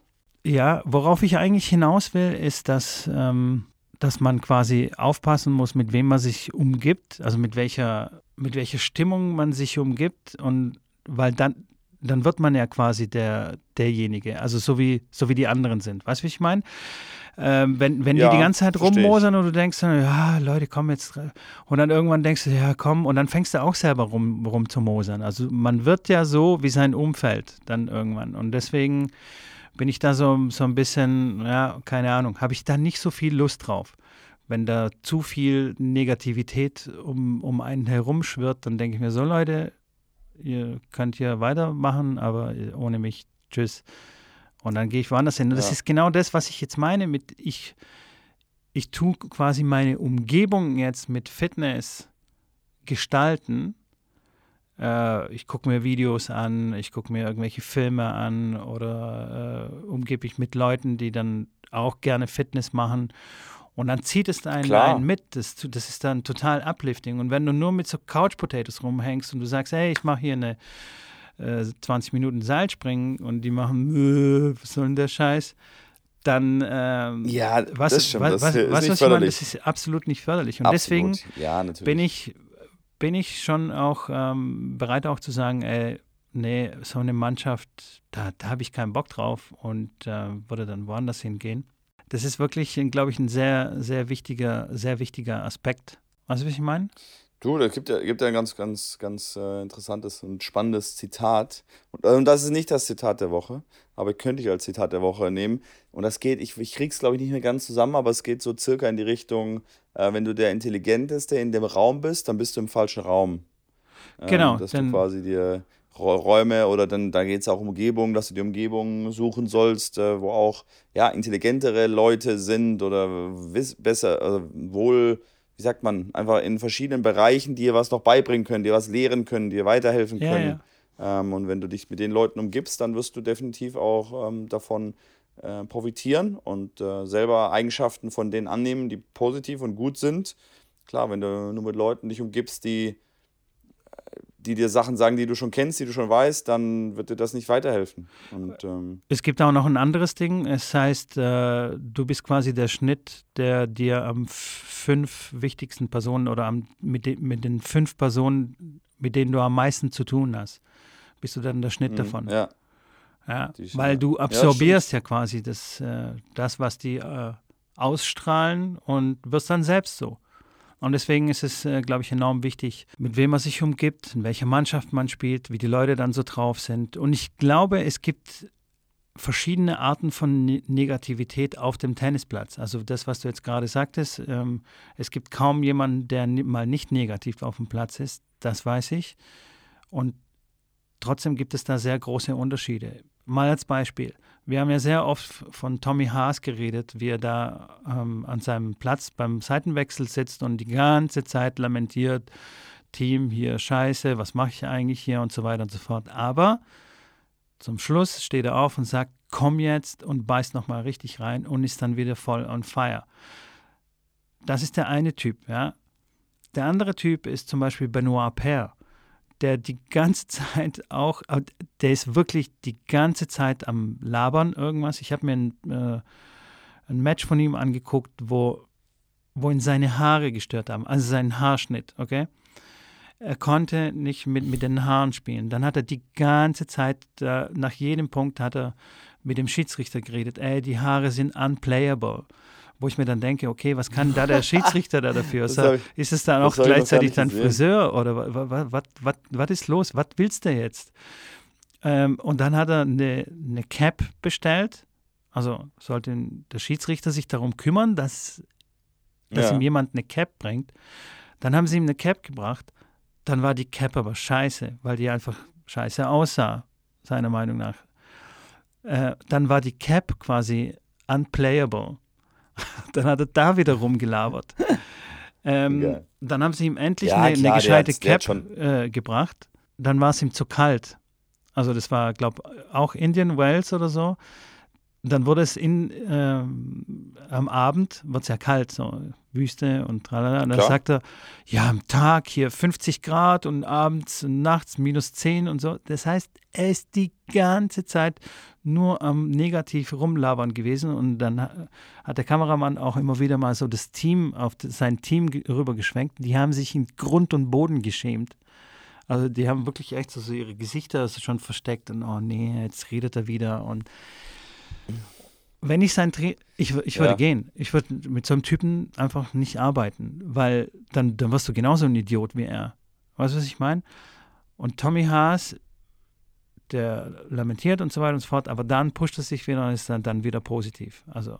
Ja, worauf ich eigentlich hinaus will, ist, dass, ähm, dass man quasi aufpassen muss, mit wem man sich umgibt, also mit welcher mit welcher Stimmung man sich umgibt und weil dann, dann wird man ja quasi der, derjenige, also so wie, so wie die anderen sind. Weißt du, wie ich meine? Ähm, wenn wenn ja, die die ganze Zeit rummosern und du denkst, ja, Leute, komm jetzt. Und dann irgendwann denkst du, ja, komm, und dann fängst du auch selber rum, rum zu mosern. Also man wird ja so wie sein Umfeld dann irgendwann. Und deswegen bin ich da so, so ein bisschen, ja, keine Ahnung, habe ich da nicht so viel Lust drauf. Wenn da zu viel Negativität um, um einen herum schwirrt, dann denke ich mir so, Leute, ihr könnt hier weitermachen, aber ohne mich, tschüss. Und dann gehe ich woanders hin. Und das ist genau das, was ich jetzt meine mit, ich, ich tue quasi meine Umgebung jetzt mit Fitness gestalten. Äh, ich gucke mir Videos an, ich gucke mir irgendwelche Filme an oder äh, umgebe ich mit Leuten, die dann auch gerne Fitness machen. Und dann zieht es einen, einen mit. Das, das ist dann total uplifting. Und wenn du nur mit so Couch Potatoes rumhängst und du sagst, hey, ich mache hier eine 20 äh, Minuten Seilspringen und die machen, äh, was soll denn der Scheiß? Dann, ähm, ja, was, das stimmt. Was, das was, ist was, was ich meine, das ist absolut nicht förderlich. Und absolut. deswegen ja, bin, ich, bin ich schon auch ähm, bereit auch zu sagen, ey, nee, so eine Mannschaft, da, da habe ich keinen Bock drauf und äh, würde dann woanders hingehen. Das ist wirklich, glaube ich, ein sehr, sehr wichtiger, sehr wichtiger Aspekt. Weißt du, was ich meine? Du, da gibt ja, gibt ja ein ganz, ganz, ganz äh, interessantes und spannendes Zitat. Und, und, das ist nicht das Zitat der Woche, aber könnte ich als Zitat der Woche nehmen. Und das geht, ich, ich krieg's glaube ich nicht mehr ganz zusammen, aber es geht so circa in die Richtung, äh, wenn du der Intelligenteste in dem Raum bist, dann bist du im falschen Raum. Ähm, genau. Dass du quasi dir Räume oder dann da geht es auch um Umgebung, dass du die Umgebung suchen sollst, äh, wo auch ja, intelligentere Leute sind oder besser, also wohl wie sagt man, einfach in verschiedenen Bereichen dir was noch beibringen können, dir was lehren können, dir weiterhelfen können. Ja, ja. Ähm, und wenn du dich mit den Leuten umgibst, dann wirst du definitiv auch ähm, davon äh, profitieren und äh, selber Eigenschaften von denen annehmen, die positiv und gut sind. Klar, wenn du nur mit Leuten dich umgibst, die die dir Sachen sagen, die du schon kennst, die du schon weißt, dann wird dir das nicht weiterhelfen. Und, ähm es gibt auch noch ein anderes Ding. Es heißt, äh, du bist quasi der Schnitt, der dir am fünf wichtigsten Personen oder am, mit, de, mit den fünf Personen, mit denen du am meisten zu tun hast, bist du dann der Schnitt mhm, davon. Ja. ja weil du absorbierst ja, ja quasi das, äh, das, was die äh, ausstrahlen und wirst dann selbst so. Und deswegen ist es, äh, glaube ich, enorm wichtig, mit wem man sich umgibt, in welcher Mannschaft man spielt, wie die Leute dann so drauf sind. Und ich glaube, es gibt verschiedene Arten von ne Negativität auf dem Tennisplatz. Also das, was du jetzt gerade sagtest, ähm, es gibt kaum jemanden, der mal nicht negativ auf dem Platz ist, das weiß ich. Und trotzdem gibt es da sehr große Unterschiede. Mal als Beispiel. Wir haben ja sehr oft von Tommy Haas geredet, wie er da ähm, an seinem Platz beim Seitenwechsel sitzt und die ganze Zeit lamentiert, Team hier scheiße, was mache ich eigentlich hier und so weiter und so fort. Aber zum Schluss steht er auf und sagt, komm jetzt und beißt nochmal richtig rein und ist dann wieder voll on fire. Das ist der eine Typ, ja. Der andere Typ ist zum Beispiel Benoit Paire der die ganze Zeit auch, der ist wirklich die ganze Zeit am Labern irgendwas. Ich habe mir ein, äh, ein Match von ihm angeguckt, wo, wo ihn seine Haare gestört haben, also seinen Haarschnitt, okay? Er konnte nicht mit, mit den Haaren spielen. Dann hat er die ganze Zeit, äh, nach jedem Punkt hat er mit dem Schiedsrichter geredet, ey, die Haare sind unplayable wo ich mir dann denke, okay, was kann da der Schiedsrichter da dafür? So, ist es dann auch gleichzeitig dann Friseur oder was ist los? Was willst du jetzt? Ähm, und dann hat er eine, eine Cap bestellt. Also sollte der Schiedsrichter sich darum kümmern, dass, dass ja. ihm jemand eine Cap bringt. Dann haben sie ihm eine Cap gebracht. Dann war die Cap aber scheiße, weil die einfach scheiße aussah, seiner Meinung nach. Äh, dann war die Cap quasi unplayable. dann hat er da wieder rumgelabert. ähm, dann haben sie ihm endlich ja, eine, klar, eine, gescheite Cap äh, gebracht. Dann war es ihm zu kalt. Also das war, glaube ich, auch Indian Wells oder so. Dann wurde es in, äh, am Abend, wird es ja kalt, so Wüste und tralala. Und dann Klar. sagt er, ja, am Tag hier 50 Grad und abends und nachts minus 10 und so. Das heißt, er ist die ganze Zeit nur am negativ rumlabern gewesen und dann hat der Kameramann auch immer wieder mal so das Team auf sein Team rübergeschwenkt. Die haben sich in Grund und Boden geschämt. Also die haben wirklich echt so ihre Gesichter schon versteckt und oh nee, jetzt redet er wieder und wenn ich sein Tra ich, ich würde ja. gehen. Ich würde mit so einem Typen einfach nicht arbeiten, weil dann, dann wirst du genauso ein Idiot wie er. Weißt du, was ich meine? Und Tommy Haas, der lamentiert und so weiter und so fort, aber dann pusht es sich wieder und ist dann, dann wieder positiv. Also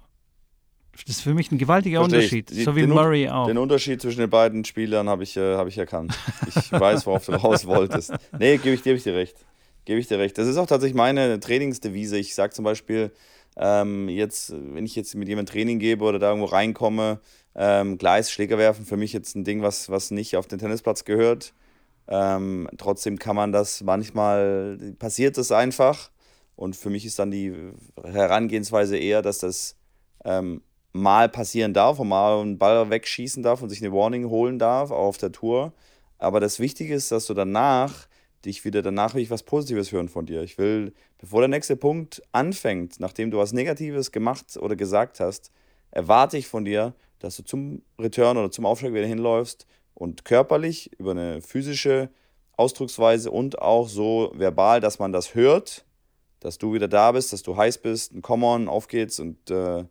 das ist für mich ein gewaltiger Versteh Unterschied, die, so wie Murray auch. Den Unterschied zwischen den beiden Spielern habe ich, äh, hab ich erkannt. Ich weiß, worauf du raus wolltest. Nee, gebe ich, geb ich dir recht. Gebe ich dir recht. Das ist auch tatsächlich meine Trainingsdevise. Ich sage zum Beispiel, ähm, jetzt, wenn ich jetzt mit jemandem Training gebe oder da irgendwo reinkomme, ähm, Gleis, Schläger werfen, für mich jetzt ein Ding, was, was nicht auf den Tennisplatz gehört. Ähm, trotzdem kann man das manchmal, passiert es einfach. Und für mich ist dann die Herangehensweise eher, dass das ähm, mal passieren darf und mal einen Ball wegschießen darf und sich eine Warning holen darf, auch auf der Tour. Aber das Wichtige ist, dass du danach dich wieder, danach will ich was Positives hören von dir. Ich will, bevor der nächste Punkt anfängt, nachdem du was Negatives gemacht oder gesagt hast, erwarte ich von dir, dass du zum Return oder zum Aufschlag wieder hinläufst und körperlich über eine physische Ausdrucksweise und auch so verbal, dass man das hört, dass du wieder da bist, dass du heiß bist, ein Come-on, auf geht's und, äh,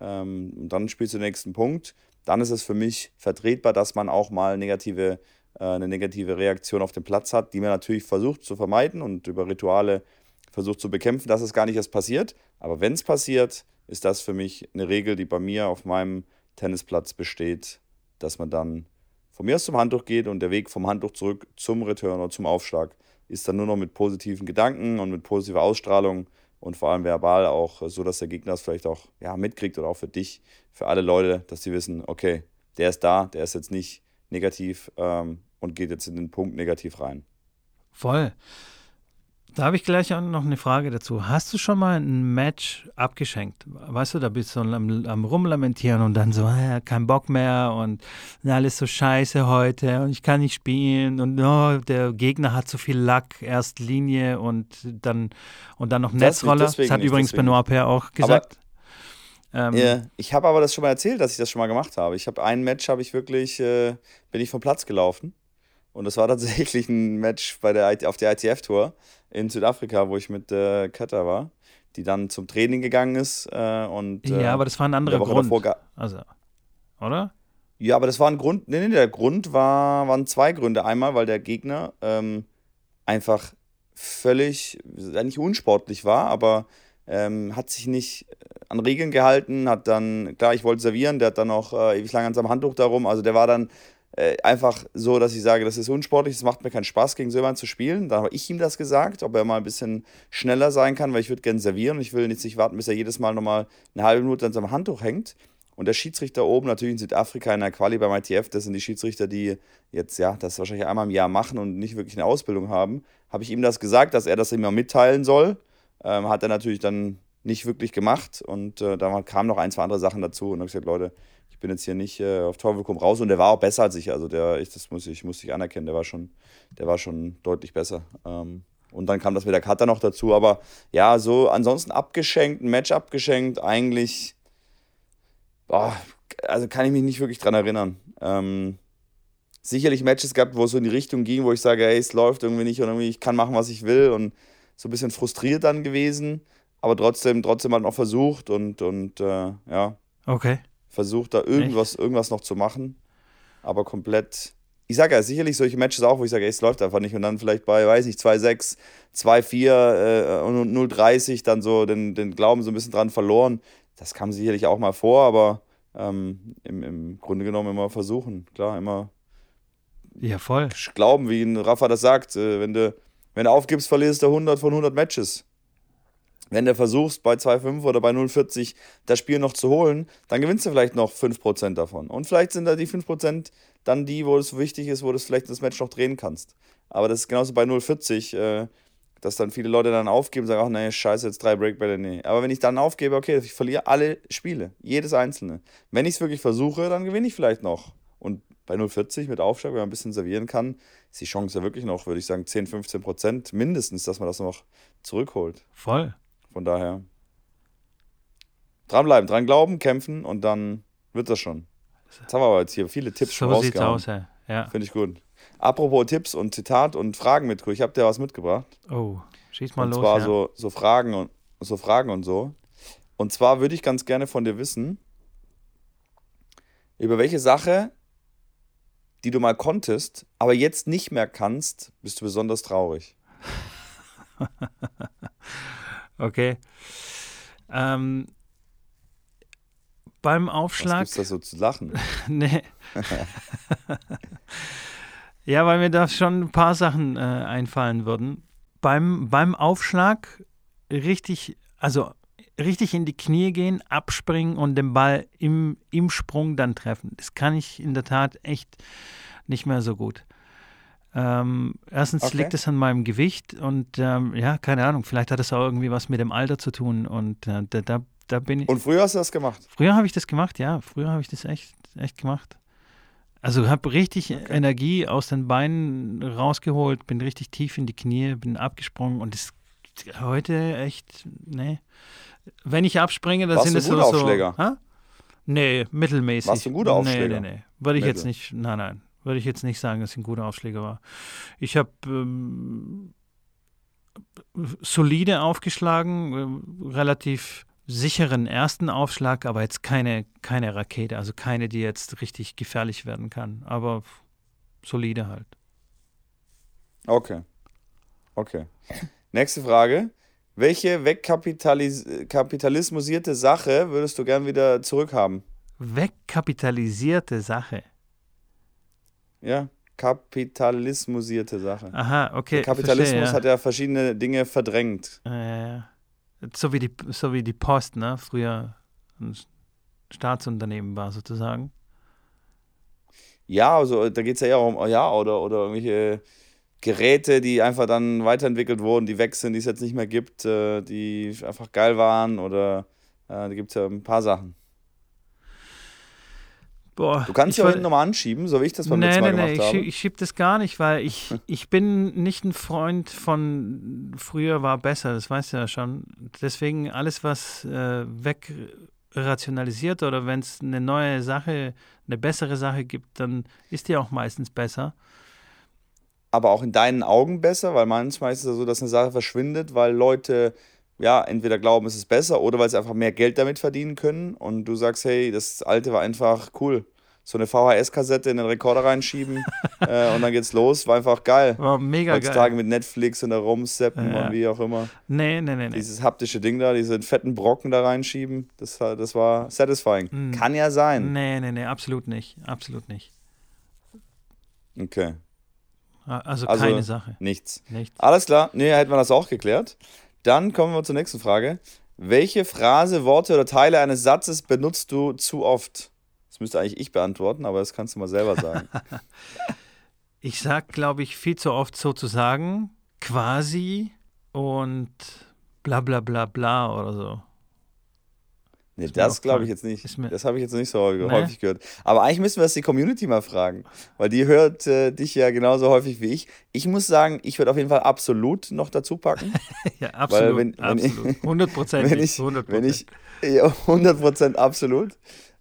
ähm, dann spielst du den nächsten Punkt. Dann ist es für mich vertretbar, dass man auch mal negative äh, eine negative Reaktion auf dem Platz hat, die man natürlich versucht zu vermeiden und über Rituale versucht zu bekämpfen, dass es gar nicht erst passiert. Aber wenn es passiert, ist das für mich eine Regel, die bei mir auf meinem Tennisplatz besteht, dass man dann von mir aus zum Handtuch geht und der Weg vom Handtuch zurück zum Return oder zum Aufschlag ist dann nur noch mit positiven Gedanken und mit positiver Ausstrahlung und vor allem verbal auch so, dass der Gegner es vielleicht auch ja, mitkriegt oder auch für dich, für alle Leute, dass sie wissen, okay, der ist da, der ist jetzt nicht negativ ähm, und geht jetzt in den Punkt negativ rein. Voll. Da habe ich gleich auch noch eine Frage dazu. Hast du schon mal ein Match abgeschenkt? Weißt du, da bist du am, am Rumlamentieren und dann so, äh, kein Bock mehr und alles so scheiße heute und ich kann nicht spielen und oh, der Gegner hat so viel Lack, erst Linie und dann, und dann noch Netzroller. Das, das hat nicht, übrigens Benoit Per auch gesagt. Ähm, ja, ich habe aber das schon mal erzählt, dass ich das schon mal gemacht habe. Ich habe ein Match, habe ich wirklich, äh, bin ich vom Platz gelaufen und das war tatsächlich ein Match bei der, auf der ITF-Tour in Südafrika, wo ich mit äh, Kata war, die dann zum Training gegangen ist. Äh, und, äh, ja, aber das war ein anderer Grund. Also, oder? Ja, aber das war ein Grund. Nee, nee, der Grund war, waren zwei Gründe. Einmal, weil der Gegner ähm, einfach völlig, nicht unsportlich war, aber ähm, hat sich nicht an Regeln gehalten, hat dann, klar, ich wollte servieren, der hat dann auch äh, ewig lang an seinem Handtuch darum, also der war dann äh, einfach so, dass ich sage, das ist unsportlich, es macht mir keinen Spaß, gegen so jemanden zu spielen. Da habe ich ihm das gesagt, ob er mal ein bisschen schneller sein kann, weil ich würde gerne servieren ich will jetzt nicht warten, bis er jedes Mal nochmal eine halbe Minute an seinem Handtuch hängt. Und der Schiedsrichter oben, natürlich in Südafrika in der Quali beim ITF, das sind die Schiedsrichter, die jetzt, ja, das wahrscheinlich einmal im Jahr machen und nicht wirklich eine Ausbildung haben, habe ich ihm das gesagt, dass er das immer mitteilen soll. Ähm, hat er natürlich dann nicht wirklich gemacht und äh, da kamen noch ein, zwei andere Sachen dazu und habe gesagt, Leute, ich bin jetzt hier nicht äh, auf Teufel komm raus und der war auch besser als ich. Also der, ich, das muss ich, muss ich anerkennen, der war schon, der war schon deutlich besser. Ähm, und dann kam das mit der Kata noch dazu. Aber ja, so ansonsten abgeschenkt, ein Match abgeschenkt, eigentlich, boah, also kann ich mich nicht wirklich dran erinnern. Ähm, sicherlich Matches gehabt, wo es so in die Richtung ging, wo ich sage, hey, es läuft irgendwie nicht und irgendwie ich kann machen, was ich will und so ein bisschen frustriert dann gewesen, aber trotzdem, trotzdem halt noch versucht und, und äh, ja. Okay versucht da irgendwas, irgendwas noch zu machen, aber komplett. Ich sage ja, sicherlich solche Matches auch, wo ich sage, ey, es läuft einfach nicht und dann vielleicht bei, weiß nicht, 2-6, 2-4 äh, und 0-30 dann so den, den Glauben so ein bisschen dran verloren. Das kam sicherlich auch mal vor, aber ähm, im, im Grunde genommen immer versuchen. Klar, immer ja, voll. glauben, wie ein Rafa das sagt. Äh, wenn, du, wenn du aufgibst, verlierst du 100 von 100 Matches wenn du versuchst, bei 2,5 oder bei 0,40 das Spiel noch zu holen, dann gewinnst du vielleicht noch 5% davon. Und vielleicht sind da die 5% dann die, wo es wichtig ist, wo du vielleicht das Match noch drehen kannst. Aber das ist genauso bei 0,40, äh, dass dann viele Leute dann aufgeben und sagen, ach nee, scheiße, jetzt drei Breakbälle, nee. Aber wenn ich dann aufgebe, okay, ich verliere alle Spiele, jedes einzelne. Wenn ich es wirklich versuche, dann gewinne ich vielleicht noch. Und bei 0,40 mit Aufschlag, wenn man ein bisschen servieren kann, ist die Chance ja wirklich noch, würde ich sagen, 10, 15 Prozent mindestens, dass man das noch zurückholt. Voll. Von daher dranbleiben, dran glauben, kämpfen und dann wird das schon. Jetzt haben wir aber jetzt hier viele Tipps so schon rausgehauen. Aus, ja. Finde ich gut. Apropos Tipps und Zitat und Fragen mit, ich habe dir was mitgebracht. Oh, schieß mal und los. zwar ja. so, so Fragen und so Fragen und so. Und zwar würde ich ganz gerne von dir wissen, über welche Sache, die du mal konntest, aber jetzt nicht mehr kannst, bist du besonders traurig. Okay. Ähm, beim Was Aufschlag. gibt's da so zu lachen? nee. ja, weil mir da schon ein paar Sachen äh, einfallen würden. Beim, beim Aufschlag richtig, also richtig in die Knie gehen, abspringen und den Ball im, im Sprung dann treffen. Das kann ich in der Tat echt nicht mehr so gut. Ähm, erstens Okay. liegt es an meinem Gewicht und ähm, ja, keine Ahnung, vielleicht hat es auch irgendwie was mit dem Alter zu tun und äh, da, da, da bin ich. Und früher hast du das gemacht. Früher habe ich das gemacht, ja. Früher habe ich das echt, echt gemacht. Also habe richtig Energie aus den Beinen rausgeholt, bin richtig tief in die Knie, bin abgesprungen und das heute echt, nee. Wenn ich abspringe, dann Warst sind es so. guter so Aufschläger? ha? Nee, mittelmäßig. Warst du ein guter Aufschläger? Nee, nee, nee. Würde ich jetzt Mittel. nicht, nein, nein. Würde ich jetzt nicht sagen, dass ich ein guter Aufschläger war. Ich habe ähm, solide aufgeschlagen, ähm, relativ sicheren ersten Aufschlag, aber jetzt keine, keine Rakete, also keine, die jetzt richtig gefährlich werden kann. Aber solide halt. Okay. Okay. Nächste Frage. Welche wegkapitalismusierte Sache würdest du gern wieder zurückhaben? Wegkapitalisierte Sache. Ja, kapitalismusierte Sache. Aha, okay. Der Kapitalismus verstehe, hat ja verschiedene Dinge verdrängt. ja. Ja, ja. So wie die, so wie die Post, ne? Früher ein Staatsunternehmen war sozusagen. Ja, also da geht es ja eher um, ja, oder, oder irgendwelche Geräte, die einfach dann weiterentwickelt wurden, die weg sind, die es jetzt nicht mehr gibt, äh, die einfach geil waren oder äh, da gibt es ja ein paar Sachen. Boah, Du kannst ich ja auch hinten nochmal anschieben, so wie ich das beim nee, letzten Mal nee, nee, gemacht ich, habe. schieb, ich schieb das gar nicht, weil ich, ich bin nicht ein Freund von früher war besser, das weißt du ja schon. Deswegen alles, was äh, wegrationalisiert oder wenn es eine neue Sache, eine bessere Sache gibt, dann ist die auch meistens besser. aber auch in deinen Augen besser, weil manchmal ist es so, dass eine Sache verschwindet, weil Leute ja entweder glauben, es ist besser oder weil sie einfach mehr Geld damit verdienen können und du sagst, hey, das alte war einfach cool. So eine VHS-Kassette in den Rekorder reinschieben äh, und dann geht's los, war einfach geil. War mega Heutzutage geil. mit Netflix und da rumseppen Ja. und wie auch immer. Nee, nee, nee, nee. Dieses haptische Ding da, diese fetten Brocken da reinschieben, das war, das war satisfying. Mm. Kann ja sein. Nee, nee, nee, absolut nicht. Absolut nicht. Okay, Also, Also- keine Sache. nichts. Nichts. Alles klar, nee, hätten wir das auch geklärt. Dann kommen wir zur nächsten Frage. Welche Phrase, Worte oder Teile eines Satzes benutzt du zu oft? Das müsste eigentlich ich beantworten, aber das kannst du mal selber sagen. Ich sag, glaube ich, viel zu oft sozusagen quasi und bla bla bla bla oder so. Nee, Ist das glaube ich jetzt nicht. Das habe ich jetzt nicht so häufig, Nee. häufig gehört. Aber eigentlich müssen wir das die Community mal fragen, weil die hört äh, dich ja genauso häufig wie ich. Ich muss sagen, ich würde auf jeden Fall absolut noch dazu packen. Ja, absolut. wenn- wenn absolut. Hundertprozentig. wenn ich, Hundertprozentig. wenn ich ja, 100% absolut.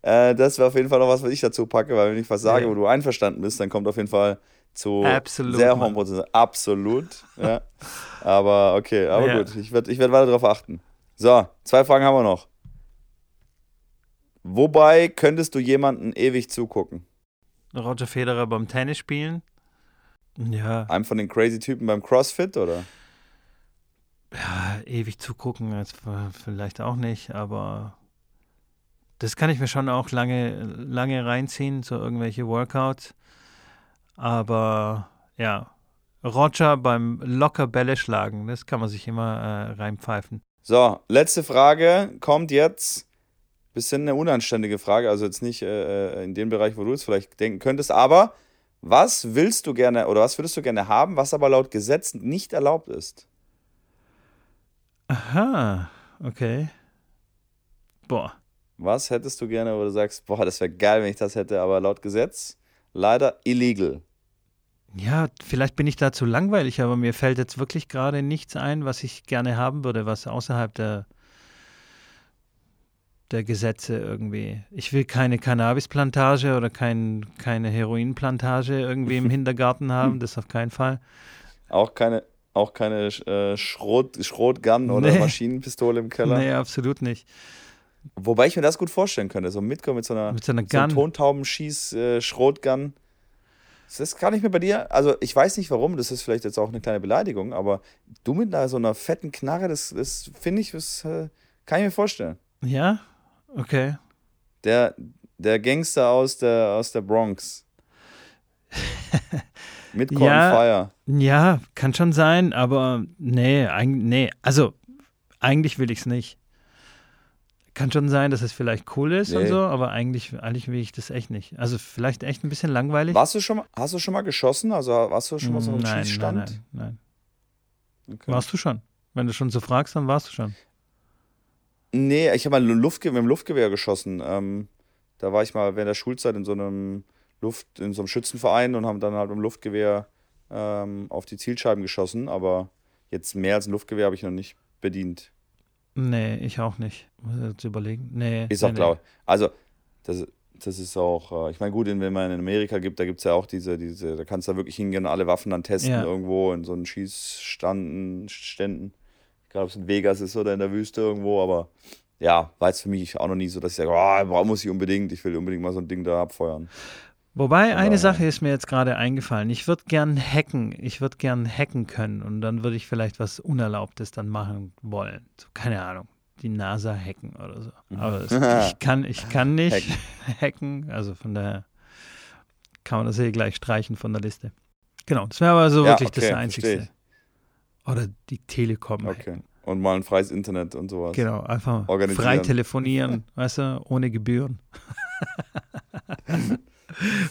Äh, das wäre auf jeden Fall noch was, was ich dazu packe, weil wenn ich was sage, Ja. wo du einverstanden bist, dann kommt auf jeden Fall zu Absolut, sehr hohen Prozent. Absolut. ja. Aber okay, aber Ja. gut, ich werde ich werd weiter darauf achten. So, zwei Fragen haben wir noch. Wobei könntest du jemanden ewig zugucken? Roger Federer beim Tennis spielen. Ja, Einem von den crazy Typen beim CrossFit oder? ja, ewig zugucken, jetzt vielleicht auch nicht, aber das kann ich mir schon auch lange, lange reinziehen, so irgendwelche Workouts. Aber ja, Roger beim locker Bälle schlagen, das kann man sich immer äh, reinpfeifen. So, letzte Frage kommt jetzt. Bisschen eine unanständige Frage, also jetzt nicht äh, in dem Bereich, wo du es vielleicht denken könntest, aber was willst du gerne oder was würdest du gerne haben, was aber laut Gesetz nicht erlaubt ist? Aha, okay. Boah. Was hättest du gerne, wo du sagst, boah, das wäre geil, wenn ich das hätte, aber laut Gesetz leider illegal. Ja, vielleicht bin ich da zu langweilig, aber mir fällt jetzt wirklich gerade nichts ein, was ich gerne haben würde, was außerhalb der, der Gesetze irgendwie. Ich will keine Cannabisplantage oder kein, keine Heroinplantage irgendwie im Hintergarten haben, das auf keinen Fall. Auch keine, auch keine äh, Schrot, Schrotgun oder Nee. Maschinenpistole im Keller. Nee, absolut nicht. Wobei ich mir das gut vorstellen könnte. So mitkommen mit so einer, Mit so einer so einem Gun. Tontaubenschieß-Schrotgun. das kann ich mir bei dir, also ich weiß nicht warum, das ist vielleicht jetzt auch eine kleine Beleidigung, aber du mit einer, so einer fetten Knarre, das, das finde ich, das äh, kann ich mir vorstellen. Ja? Okay. Der, der Gangster aus der, aus der Bronx. mit Corn Ja. Fire. Ja, kann schon sein, aber nee, nee. Also, eigentlich will ich es nicht. Kann schon sein, dass es vielleicht cool ist und Nee. so, aber eigentlich, eigentlich will ich das echt nicht. Also, vielleicht echt ein bisschen langweilig. Warst du schon mal, hast du schon mal geschossen? Also warst du schon mal so einem nein, Schießstand? nein, nein, nein. Okay. Warst du schon? Wenn du schon so fragst, dann warst du schon. Nee, ich habe mal Luftge mit dem Luftgewehr geschossen. Ähm, da war ich mal während der Schulzeit in so einem Luft, in so einem Schützenverein und haben dann halt mit dem Luftgewehr ähm, auf die Zielscheiben geschossen, aber jetzt mehr als ein Luftgewehr habe ich noch nicht bedient. Nee, ich auch nicht. Muss ich jetzt überlegen. Nee. Ist nee, auch klar. Also, das, das ist auch, äh, ich meine, gut, wenn man in Amerika gibt, da gibt es ja auch diese, diese, da kannst du da wirklich hingehen und alle Waffen dann testen Ja. irgendwo in so einen Schießstanden, Egal, ob es in Vegas ist oder in der Wüste irgendwo, aber ja, war jetzt für mich auch noch nie so, dass ich sage, oh, muss ich unbedingt, ich will unbedingt mal so ein Ding da abfeuern. Wobei, eine. Sache ist mir jetzt gerade eingefallen. Ich würde gern hacken. Ich würde gern hacken können und dann würde ich vielleicht was Unerlaubtes dann machen wollen. So, keine Ahnung. Die NASA hacken oder so. Aber das, ich, kann, ich kann nicht hacken. Also von daher kann man das hier gleich streichen von der Liste. Genau, das wäre aber so Ja, wirklich okay, das Einzige. Oder die Telekom Okay. Und mal ein freies Internet und sowas. Genau, einfach frei telefonieren, weißt du, ohne Gebühren.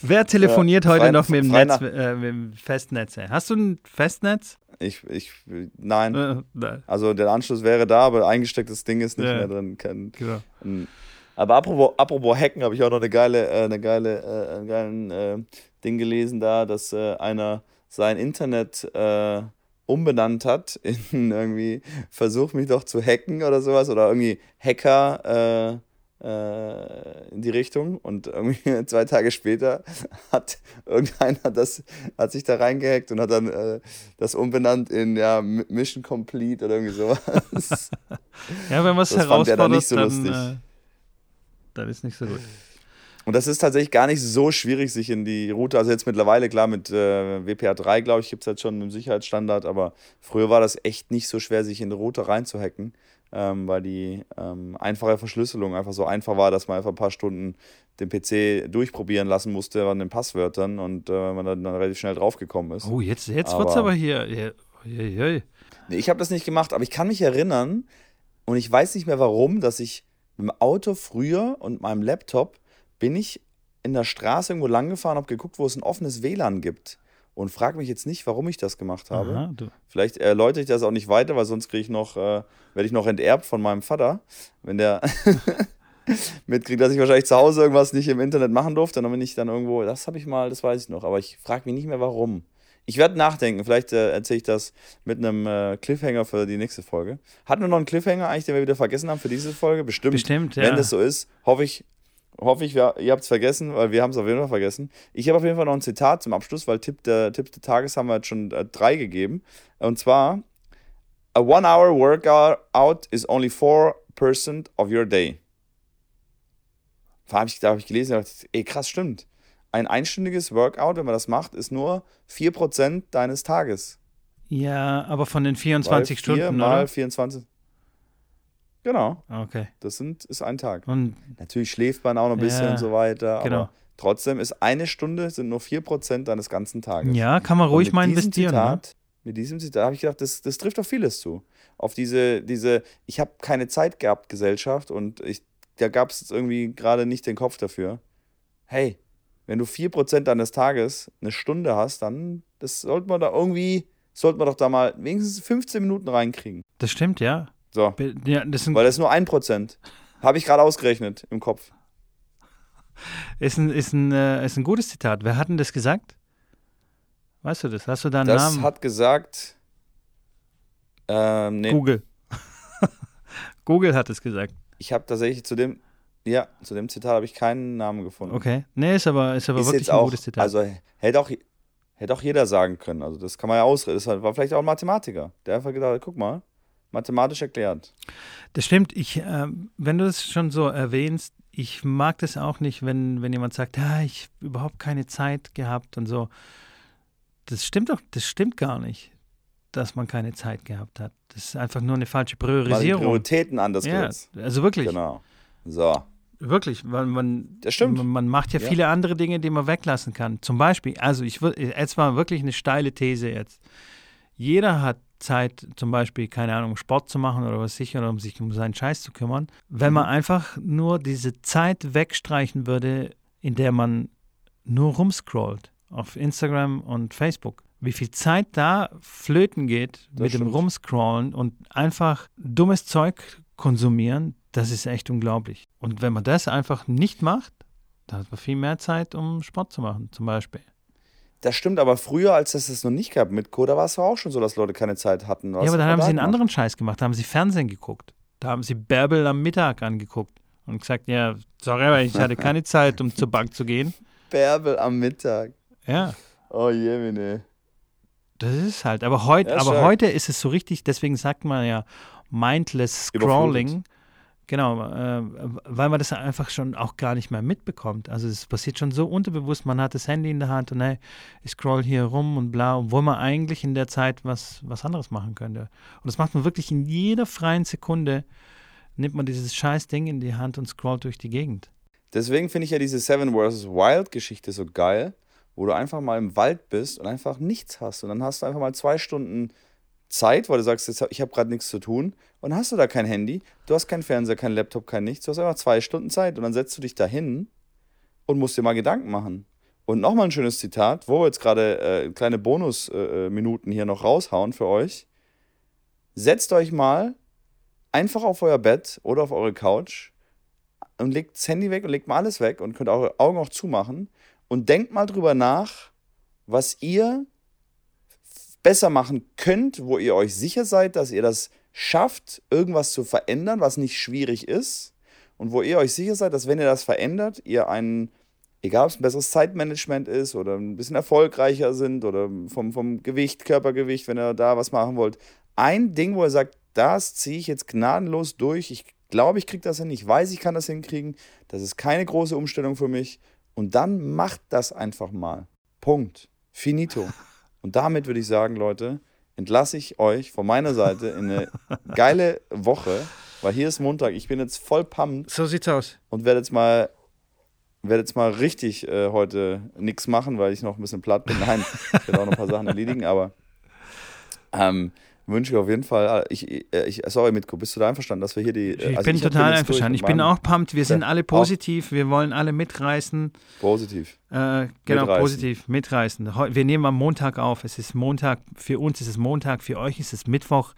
Wer telefoniert Ja, heute frei- noch mit dem, Netz, äh, mit dem Festnetz? ey? Hast du ein Festnetz? Ich, ich, nein. Äh, nein, Also der Anschluss wäre da, aber eingestecktes Ding ist nicht Ja. mehr drin. Kein, genau. Mm. Aber apropos, apropos Hacken, habe ich auch noch eine geile, äh, eine geile, äh, einen geilen äh, Ding gelesen da, dass einer sein Internet umbenannt hat in irgendwie Versuch mich doch zu hacken oder sowas oder irgendwie Hacker äh, äh, in die Richtung und irgendwie zwei Tage später hat irgendeiner das, hat sich da reingehackt und hat dann äh, das umbenannt in ja, Mission Complete oder irgendwie sowas. Ja, wenn man es er herausfordert, dann nicht so dann, lustig. äh, dann ist nicht so gut. Und das ist tatsächlich gar nicht so schwierig, sich in die Route, also jetzt mittlerweile, klar, mit äh, WPA3, glaube ich, gibt es jetzt schon einen Sicherheitsstandard, aber früher war das echt nicht so schwer, sich in die Route reinzuhacken, ähm, weil die ähm, einfache Verschlüsselung einfach so einfach war, dass man einfach ein paar Stunden den PC durchprobieren lassen musste an den Passwörtern und äh, man dann, dann relativ schnell draufgekommen ist. Oh, jetzt, jetzt wird es Aber- hier. Ja, ui, ui. Nee, ich habe das nicht gemacht, aber ich kann mich erinnern und ich weiß nicht mehr warum, dass ich mit dem Auto früher und meinem Laptop bin ich in der Straße irgendwo lang gefahren, habe geguckt, wo es ein offenes WLAN gibt und frage mich jetzt nicht, warum ich das gemacht habe. Aha. Vielleicht erläutere ich das auch nicht weiter, weil sonst kriege ich noch, äh, werde ich noch enterbt von meinem Vater, wenn der mitkriegt, dass ich wahrscheinlich zu Hause irgendwas nicht im Internet machen durfte. Dann bin ich dann irgendwo, das habe ich mal, das weiß ich noch, aber ich frage mich nicht mehr, warum. Ich werde nachdenken, vielleicht äh, erzähle ich das mit einem äh, Cliffhanger für die nächste Folge. Hatten wir noch einen Cliffhanger eigentlich, den wir wieder vergessen haben für diese Folge? Bestimmt. Bestimmt, Wenn ja. das so ist, hoffe ich, hoffe ich, wir, ihr habt es vergessen, weil wir haben es auf jeden Fall vergessen. Ich habe auf jeden Fall noch ein Zitat zum Abschluss, weil Tipp, der, Tipp des Tages haben wir jetzt schon äh, drei gegeben. Und zwar, a one-hour workout is only 4% of your day. Da habe ich, da hab ich gelesen und dachte, ey, krass, stimmt. Ein einstündiges Workout, wenn man das macht, ist nur 4% deines Tages. Ja, aber von den Weil 24 vier Stunden, mal oder? 24. Genau, Okay. das sind, ist ein Tag. Und Natürlich schläft man auch noch ein bisschen Ja, und so weiter, genau. aber trotzdem ist eine Stunde sind nur 4% deines ganzen Tages. ja, kann man ruhig mal investieren. Ne? Zitat, Mit diesem Zitat habe ich gedacht, das, das trifft auf vieles zu. Auf diese, diese ich habe keine Zeit gehabt, Gesellschaft und ich, da gab es irgendwie gerade nicht den Kopf dafür. Hey, wenn du 4% deines Tages eine Stunde hast, dann das sollte man da irgendwie, sollte man doch da mal wenigstens 15 Minuten reinkriegen. Das stimmt, ja. So, ja das weil das ist nur 1%. Habe ich gerade ausgerechnet im Kopf. ist, ein, ist, ein, äh, ist ein gutes Zitat. Wer hat denn das gesagt? Weißt du das? Hast du da einen Das Namen? hat gesagt. Ähm, nee, Google. Google hat es gesagt. ich habe tatsächlich zu dem, Ja, zu dem Zitat habe ich keinen Namen gefunden. Okay. Nee, ist aber, ist aber Ist wirklich ein auch, gutes Zitat. also hätte auch, hätte auch jeder sagen können. Also das kann man ja ausreden. Das war vielleicht auch ein Mathematiker, der einfach gedacht hat, guck mal, mathematisch erklärt. Das stimmt. Ich, äh, wenn du das schon so erwähnst, ich mag das auch nicht, wenn, wenn jemand sagt, ja, ich habe überhaupt keine Zeit gehabt und so. Das stimmt doch, das stimmt gar nicht, dass man keine Zeit gehabt hat. Das ist einfach nur eine falsche Weil Priorisierung. Prioritäten anders Ja, also wirklich, Genau. So. wirklich, weil man, Das stimmt. man, man macht ja, Ja. viele andere Dinge, die man weglassen kann. Zum Beispiel, also ich würde, jetzt war wirklich eine steile These jetzt. Jeder hat Zeit, zum Beispiel, keine Ahnung, Sport zu machen oder was sicher, oder um sich um seinen Scheiß zu kümmern. Wenn man Mhm. einfach nur diese Zeit wegstreichen würde, in der man nur rumscrollt auf Instagram und Facebook. Wie viel Zeit da flöten geht Das mit dem stimmt. Rumscrollen und einfach dummes Zeug konsumieren, das ist echt unglaublich. Und wenn man das einfach nicht macht, dann hat man viel mehr Zeit, um Sport zu machen, zum Beispiel. Das stimmt, aber früher, als es das noch nicht gab mit Co., da war es auch schon so, dass Leute keine Zeit hatten. Ja, aber dann haben sie einen anderen Scheiß gemacht. Da haben sie Fernsehen geguckt. Da haben sie Bärbel am Mittag angeguckt und gesagt, ja, sorry, aber ich hatte keine Zeit, um zur Bank zu gehen. Bärbel am Mittag. Ja, Oh je, meine. das ist halt. Aber, heut, Ja, aber stark. heute ist es so richtig, deswegen sagt man ja mindless Scrolling. Genau, äh, weil man das einfach schon auch gar nicht mehr mitbekommt. Also es passiert schon so unterbewusst, man hat das Handy in der Hand und hey, ich scroll hier rum und bla, obwohl man eigentlich in der Zeit was, was anderes machen könnte. Und das macht man wirklich in jeder freien Sekunde, nimmt man dieses scheiß Ding in die Hand und scrollt durch die Gegend. Deswegen finde ich ja diese Seven vs. Wild Geschichte so geil, wo du einfach mal im Wald bist und einfach nichts hast. Und dann hast du einfach mal zwei Stunden Zeit, weil du sagst, jetzt, ich habe gerade nichts zu tun. Und hast du da kein Handy, du hast keinen Fernseher, kein Laptop, kein nichts. Du hast einfach zwei Stunden Zeit. Und dann setzt du dich da hin und musst dir mal Gedanken machen. Und nochmal ein schönes Zitat, wo wir jetzt gerade äh, kleine Bonusminuten äh, Minuten hier noch raushauen für euch. Setzt euch mal einfach auf euer Bett oder auf eure Couch und legt das Handy weg und legt mal alles weg und könnt eure Augen auch zumachen und denkt mal drüber nach, was ihr besser machen könnt, wo ihr euch sicher seid, dass ihr das schafft, irgendwas zu verändern, was nicht schwierig ist und wo ihr euch sicher seid, dass wenn ihr das verändert, ihr einen, egal ob es ein besseres Zeitmanagement ist oder ein bisschen erfolgreicher sind oder vom, vom Gewicht, Körpergewicht, wenn ihr da was machen wollt, ein Ding, wo ihr sagt, das ziehe ich jetzt gnadenlos durch, ich glaube, ich kriege das hin, ich weiß, ich kann das hinkriegen, das ist keine große Umstellung für mich und dann macht das einfach mal. Punkt. Finito. Und damit würde ich sagen, Leute, entlasse ich euch von meiner Seite in eine geile Woche, weil hier ist Montag. Ich bin jetzt voll pumped So sieht's aus. und werde jetzt mal, werde jetzt mal richtig äh, heute nichts machen, weil ich noch ein bisschen platt bin. Nein, ich werde auch noch ein paar Sachen erledigen, aber ähm, wünsche ich auf jeden Fall. Ich, äh, ich, sorry, Mitko, bist du da einverstanden, dass wir hier die. Ich also bin hab- total jetzt einverstanden. Ich bin auch pumped. Wir sind Ja, alle positiv. Wir wollen alle mitreißen. Positiv. Äh, genau, Mitreißen. positiv, mitreißen. Wir nehmen am Montag auf. Es ist Montag. Für uns ist es Montag, für euch ist es Mittwoch.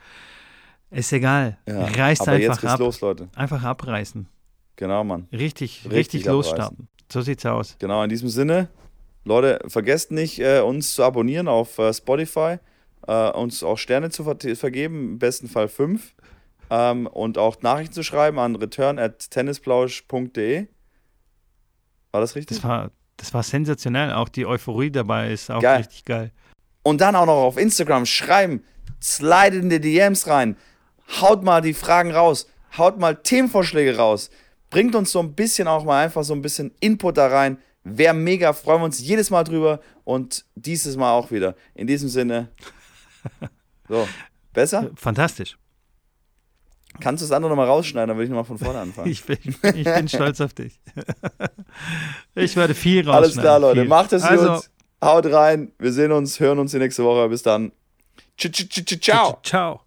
Ist egal. Ja, Reißt aber jetzt einfach geht's ab. los, Leute. Einfach abreißen. Genau, Mann. Richtig, richtig, Richtig losstarten. So sieht's aus. Genau, in diesem Sinne, Leute, vergesst nicht, äh, uns zu abonnieren auf äh, Spotify, äh, uns auch Sterne zu ver vergeben, im besten Fall fünf. Ähm, und auch Nachrichten zu schreiben an return at tennisplausch.de. War das richtig? Das war, das war sensationell. Auch die Euphorie dabei ist auch Geil. richtig geil. Und dann auch noch auf Instagram schreiben, slide in die DMs rein, haut mal die Fragen raus, haut mal Themenvorschläge raus, bringt uns so ein bisschen auch mal einfach so ein bisschen Input da rein. Wäre mega, freuen wir uns jedes Mal drüber und dieses Mal auch wieder. In diesem Sinne, so, besser? Fantastisch. Kannst du das andere nochmal rausschneiden, dann würde ich nochmal von vorne anfangen. Ich bin, ich bin stolz auf dich. Ich werde viel rausschneiden. Alles klar, Leute, viel. macht es also, gut, haut rein, wir sehen uns, hören uns die nächste Woche, bis dann. Ciao. Ciao.